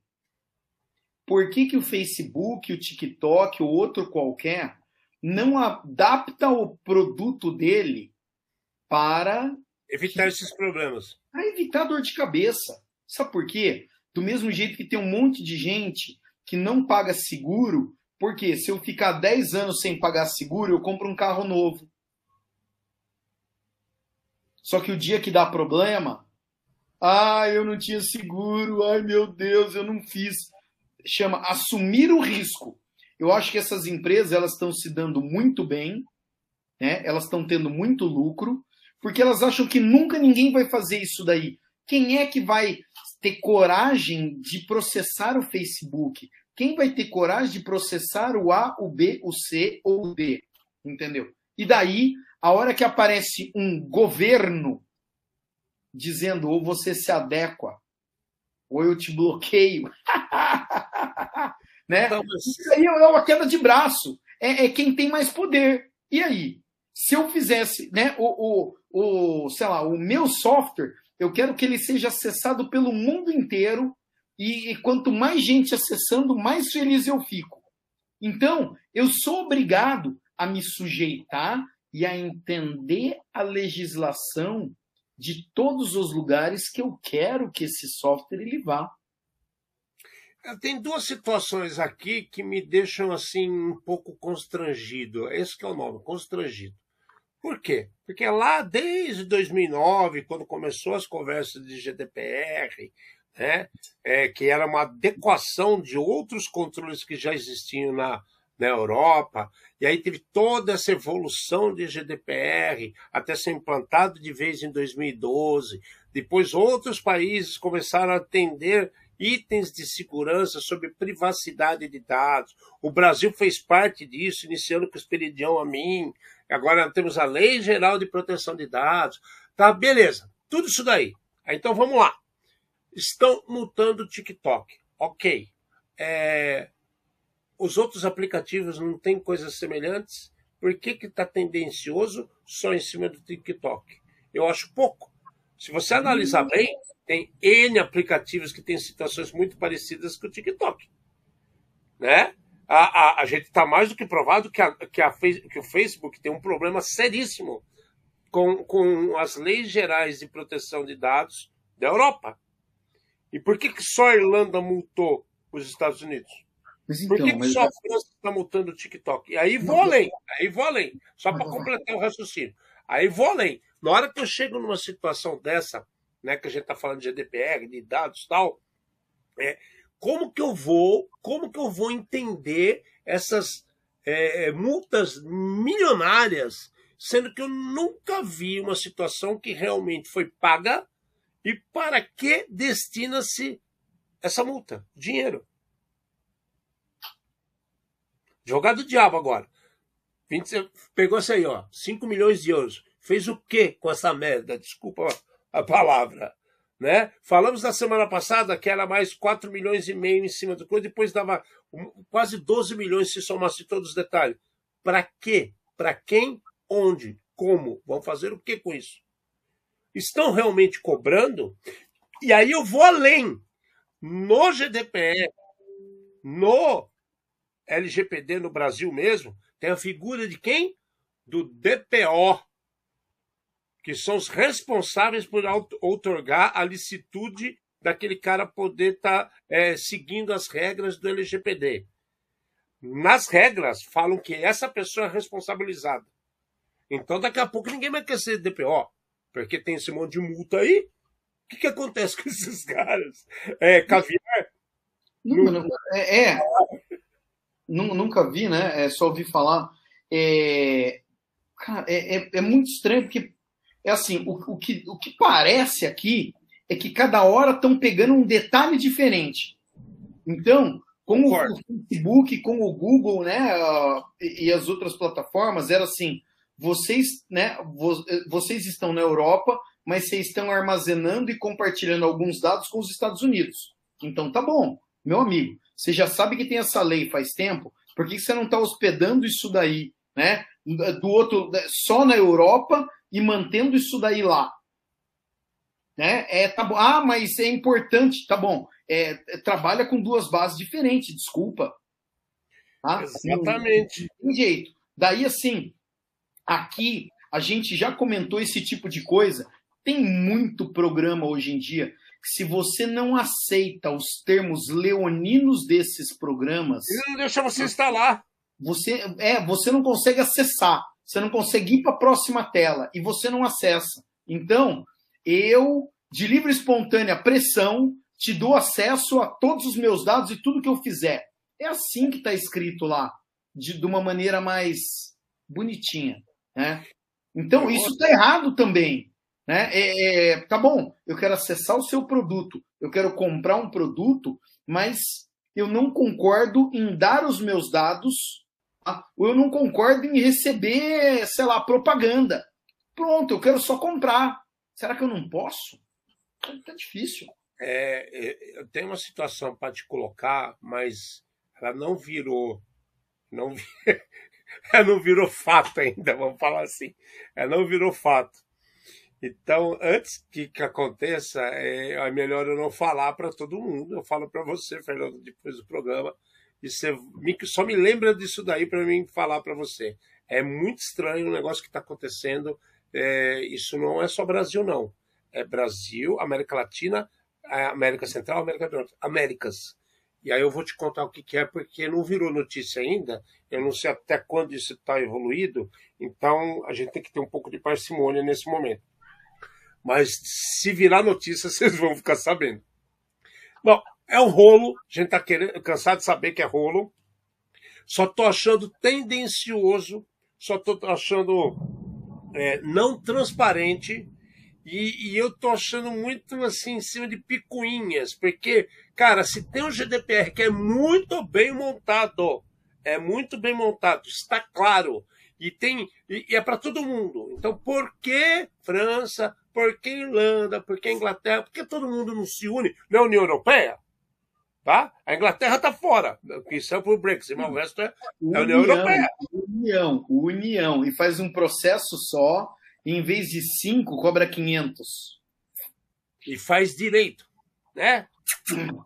Por que, que o Facebook, o TikTok ou outro qualquer não adapta o produto dele para evitar esses problemas? Para evitar dor de cabeça. Sabe por quê? Do mesmo jeito que tem um monte de gente que não paga seguro porque se eu ficar 10 anos sem pagar seguro, eu compro um carro novo. Só que o dia que dá problema, ah, eu não tinha seguro, ai meu Deus, eu não fiz. Chama assumir o risco. Eu acho que essas empresas elas estão se dando muito bem, né? Elas estão tendo muito lucro, porque elas acham que nunca ninguém vai fazer isso daí. Quem é que vai ter coragem de processar o Facebook? Quem vai ter coragem de processar o A, o B, o C ou o D? Entendeu? E daí, a hora que aparece um governo dizendo ou você se adequa, ou eu te bloqueio. né? Então, Isso aí é uma queda de braço. É, é, quem tem mais poder. E aí? Se eu fizesse, né, o, o, o, sei lá, o meu software, eu quero que ele seja acessado pelo mundo inteiro e, e quanto mais gente acessando, mais feliz eu fico. Então, eu sou obrigado a me sujeitar e a entender a legislação de todos os lugares que eu quero que esse software ele vá. Tem duas situações aqui que me deixam assim um pouco constrangido. Esse que é o nome, constrangido. Por quê? Porque lá desde 2009, quando começou as conversas de GDPR, né? É, que era uma adequação de outros controles que já existiam na, na Europa, e aí teve toda essa evolução de GDPR até ser implantado de vez em 2012. Depois outros países começaram a atender itens de segurança sobre privacidade de dados. O Brasil fez parte disso, iniciando com o Esperidião a mim. Agora temos a Lei Geral de Proteção de Dados. Tá, beleza. Tudo isso daí. Então vamos lá. Estão multando o TikTok. Ok. É... Os outros aplicativos não têm coisas semelhantes? Por que está tendencioso só em cima do TikTok? Eu acho pouco. Se você analisar bem, tem N aplicativos que têm situações muito parecidas com o TikTok. Né? A, a, a gente está mais do que provado que, a, que, a, que o Facebook tem um problema seríssimo com, com as leis gerais de proteção de dados da Europa. E por que, que só a Irlanda multou os Estados Unidos? Então, por que, que só a França está multando o TikTok? E aí vou além, aí vou além, só para completar o raciocínio. Aí vou além. Na hora que eu chego numa situação dessa, né, que a gente está falando de GDPR, de dados tal, é, como que eu vou, como que eu vou entender essas é, é, multas milionárias, sendo que eu nunca vi uma situação que realmente foi paga e para que destina-se essa multa? Dinheiro. Jogado do diabo agora. 20, pegou isso aí, ó, 5 milhões de euros. Fez o que com essa merda? Desculpa a palavra. Né? Falamos na semana passada que era mais 4 milhões e meio em cima do coisa, depois dava quase 12 milhões se somasse todos os detalhes. Para quê? Para quem? Onde? Como? Vão fazer o que com isso? Estão realmente cobrando? E aí eu vou além. No GDPR, no LGPD no Brasil mesmo, tem a figura de quem? Do DPO, que são os responsáveis por outorgar a licitude daquele cara poder estar tá, é, seguindo as regras do LGPD. Nas regras, falam que essa pessoa é responsabilizada. Então, daqui a pouco, ninguém vai querer ser DPO, porque tem esse monte de multa aí. O que, que acontece com esses caras? É caviar? Não, não, é, é. Nunca vi, né? É só ouvi falar. É, cara, é, é, é muito estranho, porque é assim, o, o, que, o que parece aqui é que cada hora estão pegando um detalhe diferente. Então, com o, o Facebook, com o Google, né, e, e, as outras plataformas, era assim, vocês, né, vo, vocês estão na Europa, mas vocês estão armazenando e compartilhando alguns dados com os Estados Unidos. Então tá bom, meu amigo, você já sabe que tem essa lei faz tempo, por que você não está hospedando isso daí, né? Do outro, só na Europa e mantendo isso daí lá. Né? É, tá bom. Ah, mas é importante, tá bom. É, é, trabalha com duas bases diferentes, desculpa. Tá? Exatamente. Não tem jeito. Daí, assim, aqui a gente já comentou esse tipo de coisa. Tem muito programa hoje em dia se você não aceita os termos leoninos desses programas. Ele não deixa você instalar. Você, é, você não consegue acessar você não consegue ir para a próxima tela e você não acessa. Então, eu, de livre e espontânea pressão, te dou acesso a todos os meus dados e tudo que eu fizer. É assim que está escrito lá, de, de, uma maneira mais bonitinha. Né? Então, isso está errado também. Né? É, é, tá bom, eu quero acessar o seu produto, eu quero comprar um produto, mas eu não concordo em dar os meus dados ou eu não concordo em receber, sei lá, propaganda. Pronto, eu quero só comprar. Será que eu não posso? Tá difícil. É, é eu tenho uma situação para te colocar, mas ela não virou. Não, ela não virou fato ainda, vamos falar assim. Ela não virou fato. Então, antes que, que aconteça, é, é melhor eu não falar para todo mundo. Eu falo para você, Fernando, depois do programa e você só me lembra disso daí para mim falar para você. É muito estranho o negócio que está acontecendo. É, isso não é só Brasil, não. É Brasil, América Latina, América Central, América do Norte. Américas. E aí eu vou te contar o que, que é, porque não virou notícia ainda. Eu não sei até quando isso está evoluído. Então a gente tem que ter um pouco de parcimônia nesse momento. Mas se virar notícia, vocês vão ficar sabendo. Bom, é um rolo, a gente está cansado de saber que é rolo. Só estou achando tendencioso, só estou achando é, não transparente E, e, eu tô achando muito assim em cima de picuinhas, porque, cara, se tem um GDPR que é muito bem montado, é muito bem montado, está claro, e tem e, e é para todo mundo. Então, por que França? Por que Irlanda? Por que Inglaterra? Por que todo mundo não se une na União Europeia? Tá? A Inglaterra está fora, isso é por Brexit, mas o resto é, é a União Europeia. União, União, e faz um processo só, em vez de cinco, cobra 500. E faz direito, né?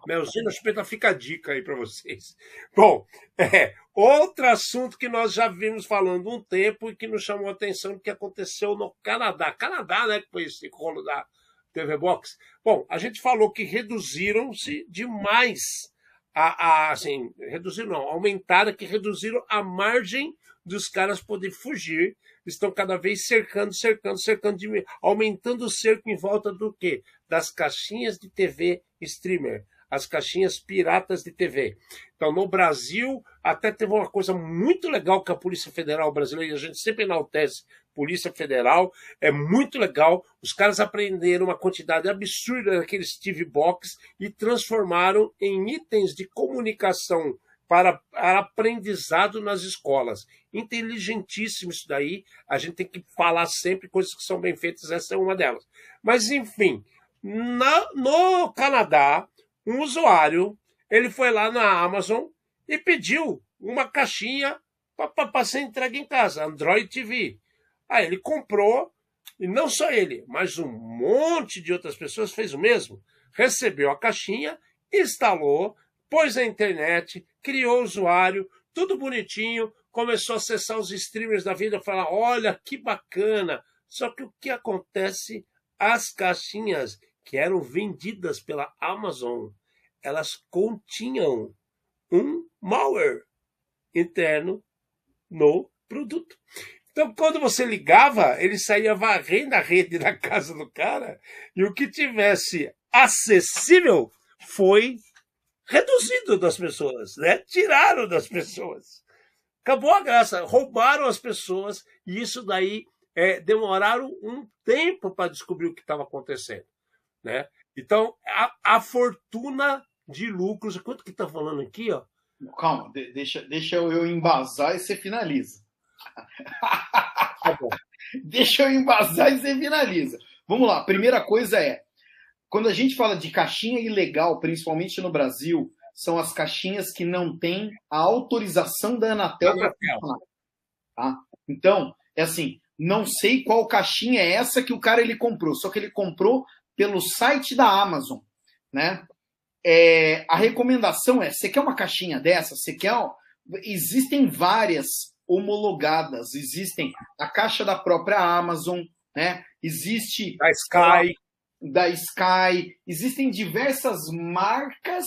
Melzinho Chupeta fica a dica aí para vocês. Bom, é, outro assunto que nós já vimos falando um tempo e que nos chamou a atenção que aconteceu no Canadá. Canadá, né, que foi esse rolo da TV Box. Bom, a gente falou que reduziram-se demais a, a, assim, reduziram não, aumentaram que reduziram a margem dos caras poder fugir. Estão cada vez cercando, cercando, cercando, aumentando o cerco em volta do quê? Das caixinhas de TV streamer, as caixinhas piratas de TV. Então, no Brasil, até teve uma coisa muito legal que a Polícia Federal brasileira, a gente sempre enaltece Polícia Federal, é muito legal. Os caras aprenderam uma quantidade absurda daqueles TV Box e transformaram em itens de comunicação para, para aprendizado nas escolas. Inteligentíssimo isso daí. A gente tem que falar sempre coisas que são bem feitas, essa é uma delas. Mas, enfim, na, no Canadá, um usuário ele foi lá na Amazon e pediu uma caixinha para ser entregue em casa, Android TV. Aí ele comprou, e não só ele, mas um monte de outras pessoas fez o mesmo. Recebeu a caixinha, instalou, pôs na internet, criou o usuário, tudo bonitinho, começou a acessar os streamers da vida, falar: olha que bacana. Só que o que acontece? As caixinhas que eram vendidas pela Amazon, elas continham um malware interno no produto. Então, quando você ligava, ele saía varrendo a rede da casa do cara e o que tivesse acessível foi reduzido das pessoas, né? Tiraram das pessoas. Acabou a graça, roubaram as pessoas e isso daí é, demoraram um tempo para descobrir o que estava acontecendo. Né? Então, a, a fortuna de lucros, quanto que está falando aqui? Ó? Calma, deixa, deixa eu embasar e você finaliza. Tá deixa eu embasar e você finaliza. Vamos lá, primeira coisa é, quando a gente fala de caixinha ilegal, principalmente no Brasil, são as caixinhas que não têm a autorização da Anatel para funcionar. Tá? Então, é assim, não sei qual caixinha é essa que o cara ele comprou, só que ele comprou pelo site da Amazon, né? É, a recomendação é: você quer uma caixinha dessa? Você quer? Existem várias homologadas, existem a caixa da própria Amazon, né? Existe da Sky, da Sky, existem diversas marcas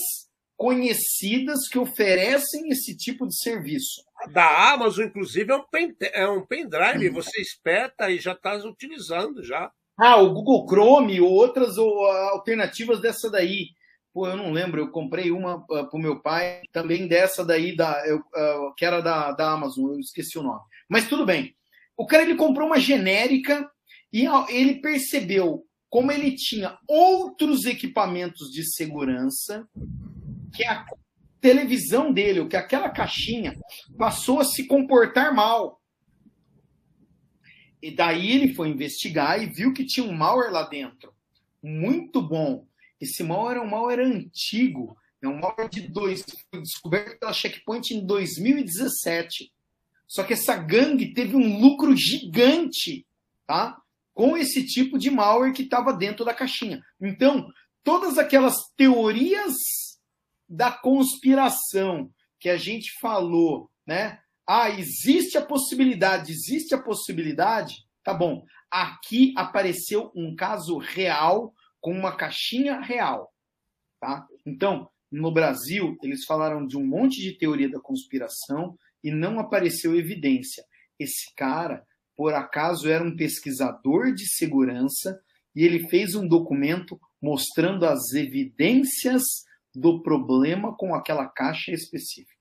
conhecidas que oferecem esse tipo de serviço. Da Amazon, inclusive, é um, pen, é um pendrive, você espeta e já está utilizando já. Ah, o Google Chrome ou outras ou, alternativas dessa daí. Pô, eu não lembro, eu comprei uma uh, para o meu pai, também dessa daí, da, eu, uh, que era da, da Amazon, eu esqueci o nome. Mas tudo bem. O cara ele comprou uma genérica e ele percebeu como ele tinha outros equipamentos de segurança que a televisão dele, ou que aquela caixinha passou a se comportar mal. E daí ele foi investigar e viu que tinha um malware lá dentro. Muito bom. Esse malware é um malware antigo. É um malware de dois, foi descoberto pela Checkpoint em 2017. Só que essa gangue teve um lucro gigante, tá? Com esse tipo de malware que estava dentro da caixinha. Então, todas aquelas teorias da conspiração que a gente falou, né? Ah, existe a possibilidade, existe a possibilidade. Tá bom. Aqui apareceu um caso real com uma caixinha real, tá? Então, no Brasil, eles falaram de um monte de teoria da conspiração e não apareceu evidência. Esse cara, por acaso, era um pesquisador de segurança e ele fez um documento mostrando as evidências do problema com aquela caixa específica.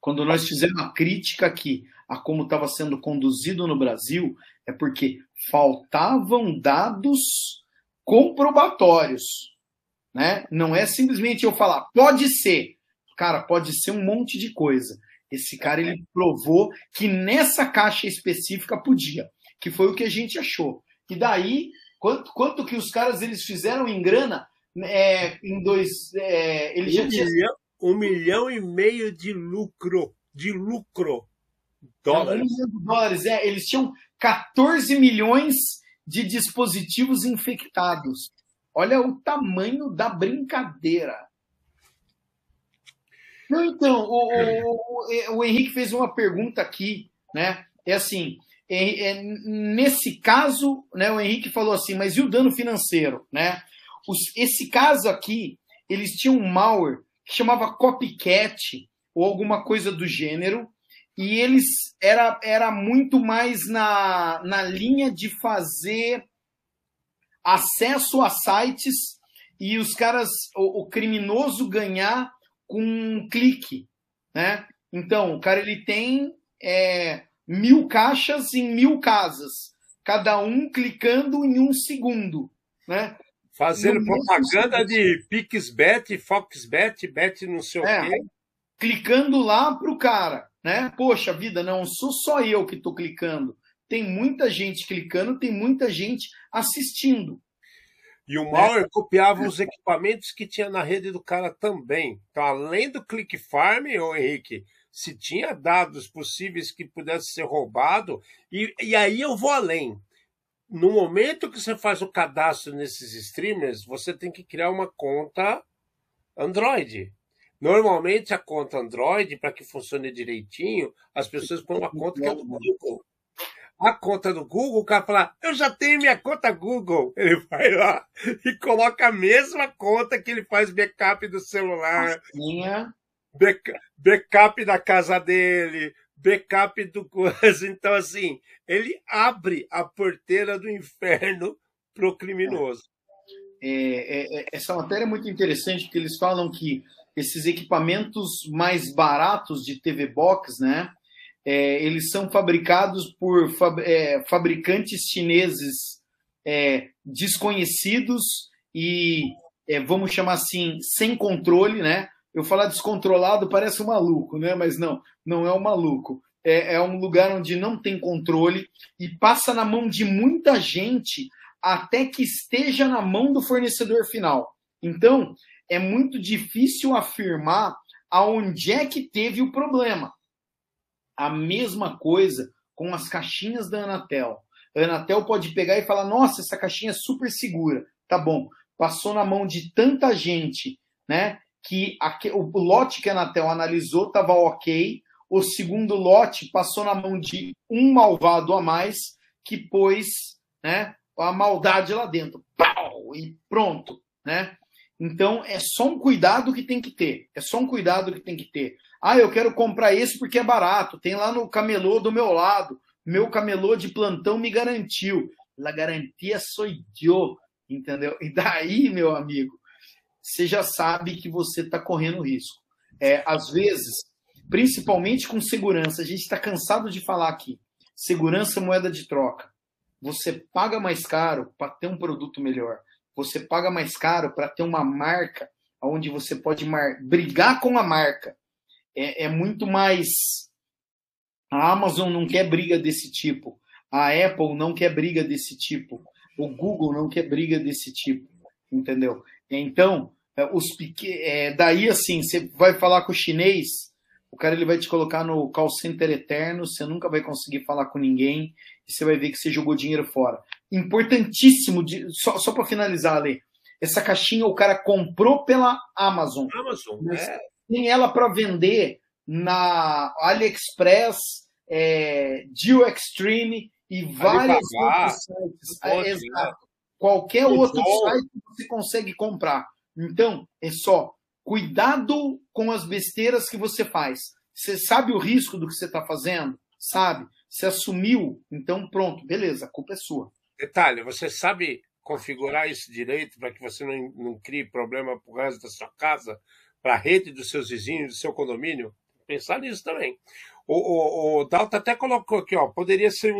Quando nós fizemos uma crítica aqui a como estava sendo conduzido no Brasil, é porque faltavam dados comprobatórios. Né? Não é simplesmente eu falar, pode ser. Cara, pode ser um monte de coisa. Esse cara ele provou que nessa caixa específica podia, que foi o que a gente achou. E daí, quanto, quanto que os caras eles fizeram em grana? É, em dois. É, ele um, já tinha... milhão, um milhão e meio de lucro. De lucro. Dólares. Um milhão de dólares. É, eles tinham 14 milhões de dispositivos infectados. Olha o tamanho da brincadeira. Então, o, o, o, Henrique fez uma pergunta aqui, né? É assim, é, é, nesse caso, né, o Henrique falou assim, mas e o dano financeiro, né? Os, esse caso aqui, eles tinham um malware que chamava copycat ou alguma coisa do gênero, e eles era, era muito mais na, na linha de fazer acesso a sites e os caras, o, o criminoso ganhar com um clique, né? Então, o cara ele tem é, mil caixas em mil casas, cada um clicando em um segundo, né? Fazendo no propaganda de PixBet, Foxbet, Bet não sei é, o quê. Clicando lá pro cara, né? Poxa vida, não sou só eu que estou clicando. Tem muita gente clicando, tem muita gente assistindo. E o malware copiava os equipamentos que tinha na rede do cara também. Então, além do Click Farm, ô Henrique, se tinha dados possíveis que pudesse ser roubado, e, e aí eu vou além. No momento que você faz o cadastro nesses streamers, você tem que criar uma conta Android. Normalmente a conta Android, para que funcione direitinho, as pessoas põem uma conta que é do Google a conta do Google, o cara fala, eu já tenho minha conta Google. Ele vai lá e coloca a mesma conta que ele faz backup do celular. Minha. backup da casa dele, backup do coisa. Então, assim, ele abre a porteira do inferno pro criminoso. É, é, é, essa matéria é muito interessante porque eles falam que esses equipamentos mais baratos de TV Box, né? É, eles são fabricados por fab, é, fabricantes chineses é, desconhecidos e, é, vamos chamar assim, sem controle, né? Eu falar descontrolado parece um maluco, né? Mas não, não é um maluco. É, é um lugar onde não tem controle e passa na mão de muita gente até que esteja na mão do fornecedor final. Então, é muito difícil afirmar aonde é que teve o problema. A mesma coisa com as caixinhas da Anatel. A Anatel pode pegar e falar: nossa, essa caixinha é super segura. Tá bom. Passou na mão de tanta gente, né? Que o lote que a Anatel analisou estava ok. O segundo lote passou na mão de um malvado a mais que pôs né, a maldade lá dentro. Pau! E pronto. Né? Então é só um cuidado que tem que ter. É só um cuidado que tem que ter. Ah, eu quero comprar esse porque é barato. Tem lá no camelô do meu lado. Meu camelô de plantão me garantiu. La garantia sou eu, entendeu? E daí, meu amigo, você já sabe que você está correndo risco. É, às vezes, principalmente com segurança, a gente está cansado de falar aqui. Segurança é moeda de troca. Você paga mais caro para ter um produto melhor. Você paga mais caro para ter uma marca onde você pode brigar com a marca é, é muito mais. A Amazon não quer briga desse tipo. A Apple não quer briga desse tipo. O Google não quer briga desse tipo. Entendeu? Então, é, os pequ... é, daí assim, você vai falar com o chinês, o cara ele vai te colocar no call center eterno, você nunca vai conseguir falar com ninguém e você vai ver que você jogou dinheiro fora. Importantíssimo, de... só, só para finalizar, Ale, essa caixinha o cara comprou pela Amazon. Amazon, mas, é tem ela para vender na AliExpress, é, Deal Extreme e vários outros sites. É, exato. Qualquer outro site você consegue comprar. Então, é só cuidado com as besteiras que você faz. Você sabe o risco do que você está fazendo? Sabe? Você assumiu? Então, pronto, beleza, a culpa é sua. Detalhe, você sabe configurar isso direito para que você não, não crie problema para o resto da sua casa? Para a rede dos seus vizinhos, do seu condomínio? pensar nisso também. O, o, o Dalton até colocou aqui, ó, poderia ser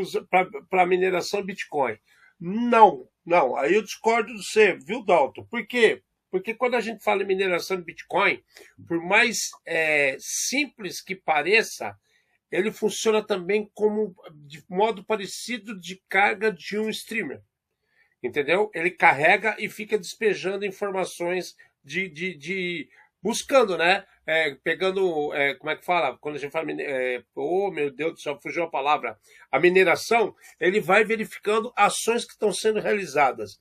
para mineração Bitcoin. Não, não, aí eu discordo de você, viu, Dalton? Por quê? Porque quando a gente fala em mineração de Bitcoin, por mais é, simples que pareça, ele funciona também como de modo parecido de carga de um streamer. Entendeu? Ele carrega e fica despejando informações de, de, de buscando, né? É, pegando, é, como é que fala? Quando a gente fala, é, oh meu Deus do céu, fugiu a palavra. A mineração, ele vai verificando ações que estão sendo realizadas.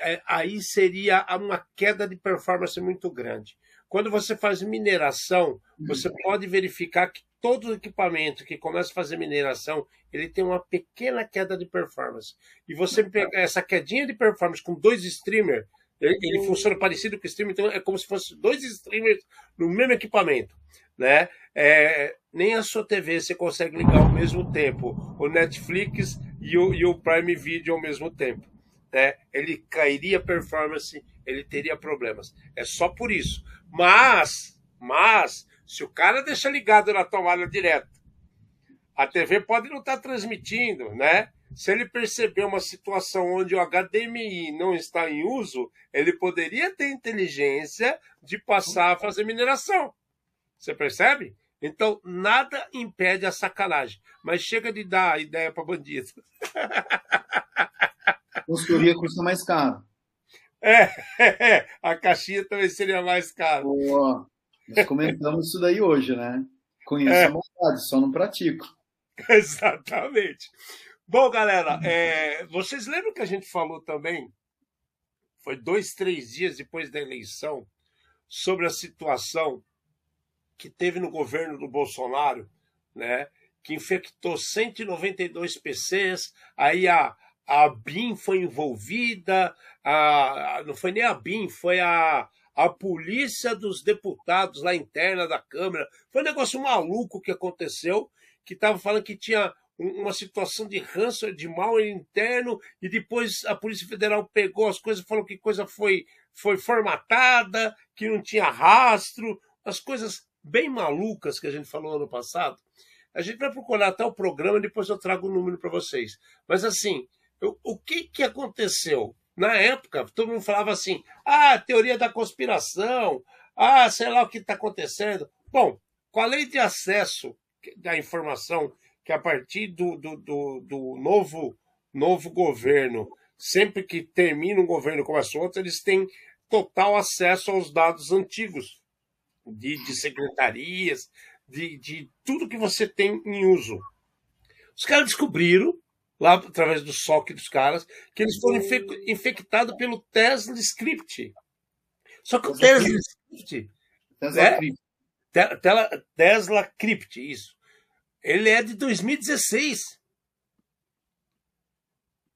É, aí seria uma queda de performance muito grande. Quando você faz mineração, você uhum. pode verificar que todo equipamento que começa a fazer mineração, ele tem uma pequena queda de performance. E você pegar essa quedinha de performance com dois streamers, ele, funciona parecido com o streamer, então é como se fosse dois streamers no mesmo equipamento. Né? É, nem a sua TV você consegue ligar ao mesmo tempo, o Netflix e o, e o Prime Video ao mesmo tempo né, ele cairia performance, ele teria problemas. É só por isso. Mas, mas, se o cara deixa ligado na tomada direto, a TV pode não estar tá transmitindo, né? Se ele perceber uma situação onde o HDMI não está em uso, ele poderia ter inteligência de passar a fazer mineração. Você percebe? Então, nada impede a sacanagem. Mas chega de dar ideia para bandido. Consultoria custa mais caro. É, é, a caixinha também seria mais cara. Boa. Nós comentamos isso daí hoje, né? Conheço é. a vontade, só não pratico. Exatamente. Bom, galera, é, vocês lembram que a gente falou também, foi dois, três dias depois da eleição, sobre a situação que teve no governo do Bolsonaro, né? Que infectou 192 PCs, aí a, a BIM foi envolvida, a, não foi nem a BIM, foi a, a polícia dos deputados lá interna da Câmara. Foi um negócio maluco que aconteceu, que estava falando que tinha uma situação de ranço, de mal interno, e depois a Polícia Federal pegou as coisas, falou que coisa foi, foi formatada, que não tinha rastro, as coisas bem malucas que a gente falou ano passado. A gente vai procurar até o programa, depois eu trago o número para vocês. Mas assim, o que, que aconteceu? Na época, todo mundo falava assim: ah, teoria da conspiração, ah, sei lá o que está acontecendo. Bom, com a lei de acesso da informação, que a partir do, do, do, do novo, novo governo, sempre que termina um governo começa outro, eles têm total acesso aos dados antigos, de, de secretarias, de, de tudo que você tem em uso. Os caras descobriram lá através do SOC dos caras, que eles foram infectados pelo Tesla Script. Só que o Tesla Script. Tesla é, Crypt. Tesla, Tesla Crypt, isso. Ele é de 2016.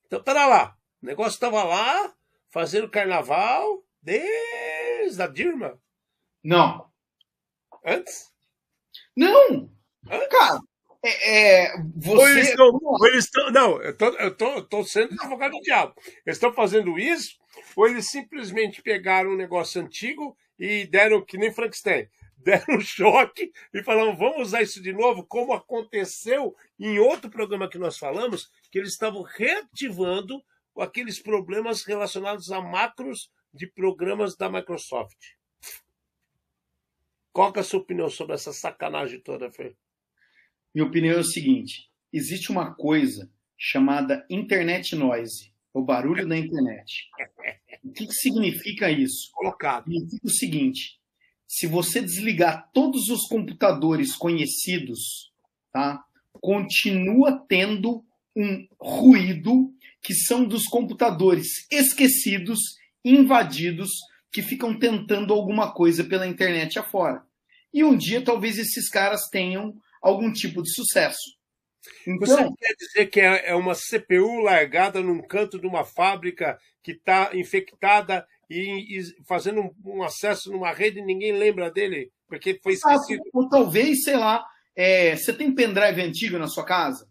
Então, pera lá. O negócio estava lá, fazendo carnaval, desde a Dilma. Não. Antes? Não! Antes? Cara, é, é, você... Ou eles estão, eles estão, não, eu tô, eu, tô, eu tô sendo advogado do diabo. Eles estão fazendo isso, ou eles simplesmente pegaram um negócio antigo e deram, que nem Frankenstein, deram um choque e falaram, vamos usar isso de novo, como aconteceu em outro programa que nós falamos, que eles estavam reativando aqueles problemas relacionados a macros de programas da Microsoft. Qual é a sua opinião sobre essa sacanagem toda, Fê? Minha opinião é o seguinte: existe uma coisa chamada internet noise, o barulho da internet. O que, que significa isso? Colocado. Significa o seguinte: se você desligar todos os computadores conhecidos, tá? Continua tendo um ruído que são dos computadores esquecidos, invadidos, que ficam tentando alguma coisa pela internet afora. E um dia talvez esses caras tenham algum tipo de sucesso. Então, Você quer dizer que é, é uma CPU largada num canto de uma fábrica que está infectada e, e, fazendo um, um, acesso numa rede e ninguém lembra dele porque foi esquecido? Ah, ou talvez, sei lá, é, você tem pendrive antigo na sua casa?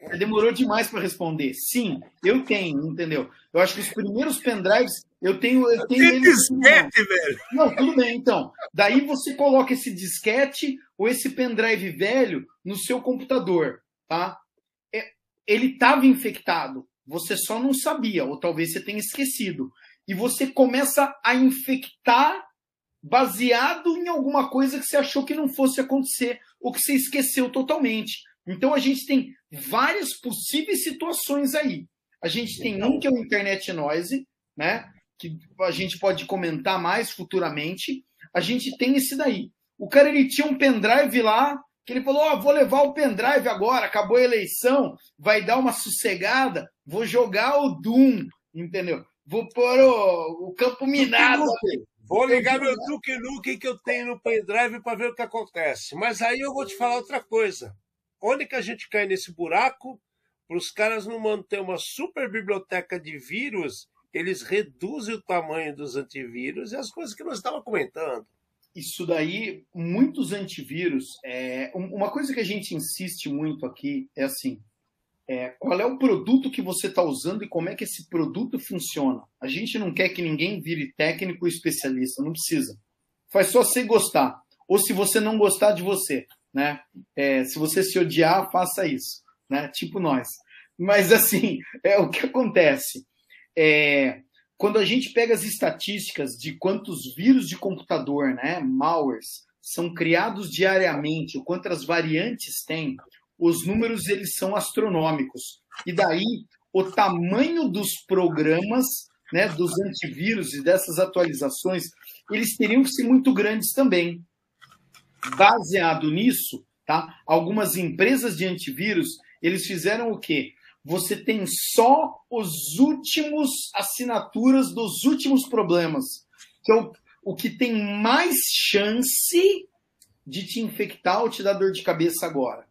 Você demorou demais para responder. Sim, eu tenho, entendeu? Eu acho que os primeiros pendrives eu tenho. Eu tenho Tem disquete, velho. Não, tudo bem, então. Daí você coloca esse disquete ou esse pendrive velho no seu computador, tá? É, ele estava infectado, você só não sabia, ou talvez você tenha esquecido. E você começa a infectar baseado em alguma coisa que você achou que não fosse acontecer, ou que você esqueceu totalmente. Então a gente tem várias possíveis situações aí. A gente tem um que é o Internet Noise, né? Que a gente pode comentar mais futuramente. A gente tem esse daí. O cara ele tinha um pendrive lá, que ele falou: oh, vou levar o pendrive agora, acabou a eleição, vai dar uma sossegada, vou jogar o Doom, entendeu? Vou pôr o, o campo minado. Vou ligar meu Duke Nukem que eu tenho no pendrive para ver o que acontece. Mas aí eu vou te falar outra coisa onde que a gente cai nesse buraco? Para os caras não manter uma super biblioteca de vírus, eles reduzem o tamanho dos antivírus e as coisas que nós estávamos comentando. Isso daí, muitos antivírus. É, uma coisa que a gente insiste muito aqui é assim: é, qual é o produto que você está usando e como é que esse produto funciona. A gente não quer que ninguém vire técnico ou especialista, não precisa. Faz só você gostar. Ou se você não gostar de você né? É, se você se odiar, faça isso, né? Tipo nós. Mas assim, é o que acontece. É, quando a gente pega as estatísticas de quantos vírus de computador, né, malwares, são criados diariamente, o quantas variantes tem, os números eles são astronômicos. E daí o tamanho dos programas, né, dos antivírus e dessas atualizações, eles teriam que ser muito grandes também. Baseado nisso, tá? Algumas empresas de antivírus, eles fizeram o quê? Você tem só os últimos assinaturas dos últimos problemas, que é o, o que tem mais chance de te infectar ou te dar dor de cabeça agora.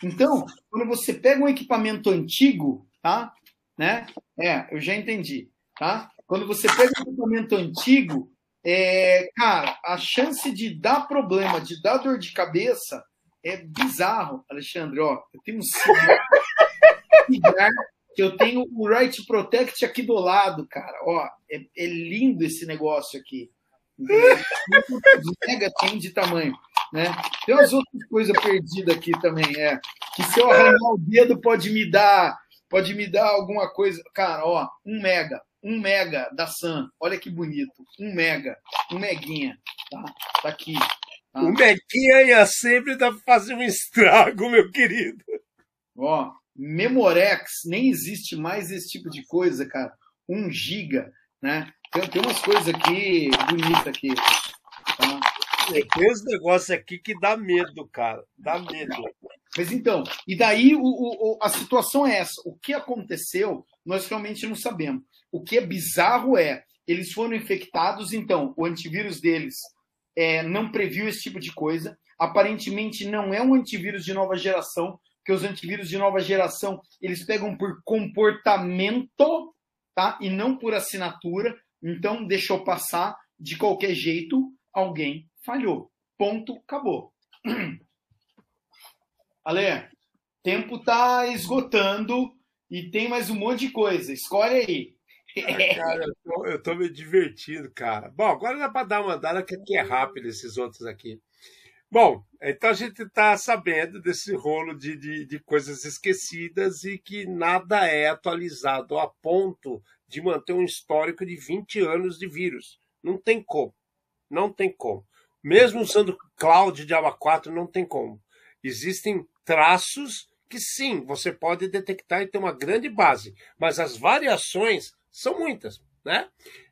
Então, quando você pega um equipamento antigo, tá? Né? É, eu já entendi, tá? Quando você pega um equipamento antigo, é, cara, a chance de dar problema, de dar dor de cabeça é bizarro, Alexandre. Ó, eu tenho um cigarro, que eu tenho o Right Protect aqui do lado, cara. Ó, é, é lindo esse negócio aqui. Mega tem de tamanho. Né? Tem umas outras coisas perdidas aqui também, é. Que se eu arranhar o dedo pode me dar, pode me dar alguma coisa. Cara, ó, um mega um mega da Sam. Olha que bonito. Um mega. Um meguinha. Tá, tá aqui. Tá? O meguinha ia sempre fazer um estrago, meu querido. Ó, Memorex. Nem existe mais esse tipo de coisa, cara. Um giga, né? Tem, tem umas coisas aqui bonitas aqui. Tá? Tem uns negócios aqui que dá medo, cara. Dá medo. Mas então, e daí o, o, a situação é essa. O que aconteceu, nós realmente não sabemos. O que é bizarro é, eles foram infectados, então o antivírus deles é, não previu esse tipo de coisa. Aparentemente não é um antivírus de nova geração, porque os antivírus de nova geração eles pegam por comportamento, tá? E não por assinatura. Então deixou passar de qualquer jeito, alguém falhou. Ponto, acabou. Ale, tempo tá esgotando e tem mais um monte de coisa. Escolhe aí. Cara, eu tô, eu tô me divertindo, cara. Bom, agora dá para dar uma andada que aqui é rápido, esses outros aqui. Bom, então a gente está sabendo desse rolo de, de, de, coisas esquecidas e que nada é atualizado a ponto de manter um histórico de 20 anos de vírus. Não tem como. Não tem como. Mesmo usando cloud de Java 4, não tem como. Existem traços que sim, você pode detectar e ter uma grande base, mas as variações são muitas, né?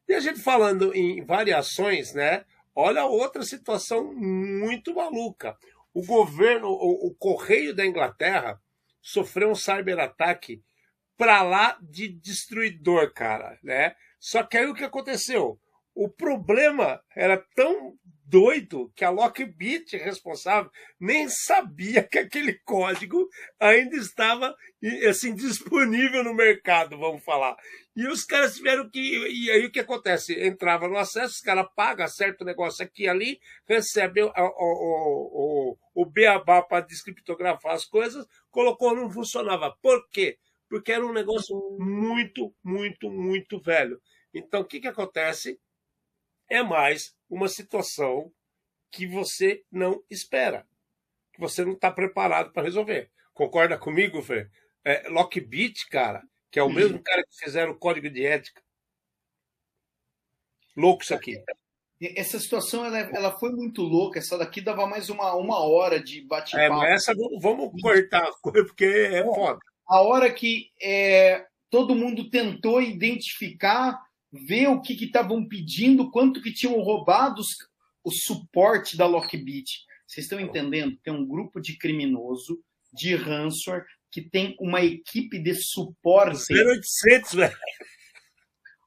E a gente falando em variações, né? Olha outra situação muito maluca. O governo, o, o Correio da Inglaterra sofreu um cyberataque para lá de destruidor, cara, né? Só que aí o que aconteceu? O problema era tão doido que a Lockbit responsável nem sabia que aquele código ainda estava assim disponível no mercado, vamos falar. E os caras tiveram que. E aí o que acontece? Entrava no acesso, os caras pagam, acerta o negócio aqui e ali, recebe o, o, o, o beabá para descriptografar as coisas, colocou, não funcionava. Por quê? Porque era um negócio muito, muito, muito velho. Então o que, que acontece? É mais uma situação que você não espera, que você não está preparado para resolver. Concorda comigo, Fê? É, Lockbit, cara, que é o mesmo cara que fizeram o código de ética. Louco isso aqui. Essa situação ela, ela foi muito louca. Essa daqui dava mais uma, uma hora de bate-papo. É, mas essa vamos cortar, porque é foda. A hora que é, todo mundo tentou identificar, ver o que estavam pedindo, quanto que tinham roubado os, o suporte da Lockbit. Vocês estão entendendo? Tem um grupo de criminoso, de ransomware, que tem uma equipe de suporte. 0800, velho.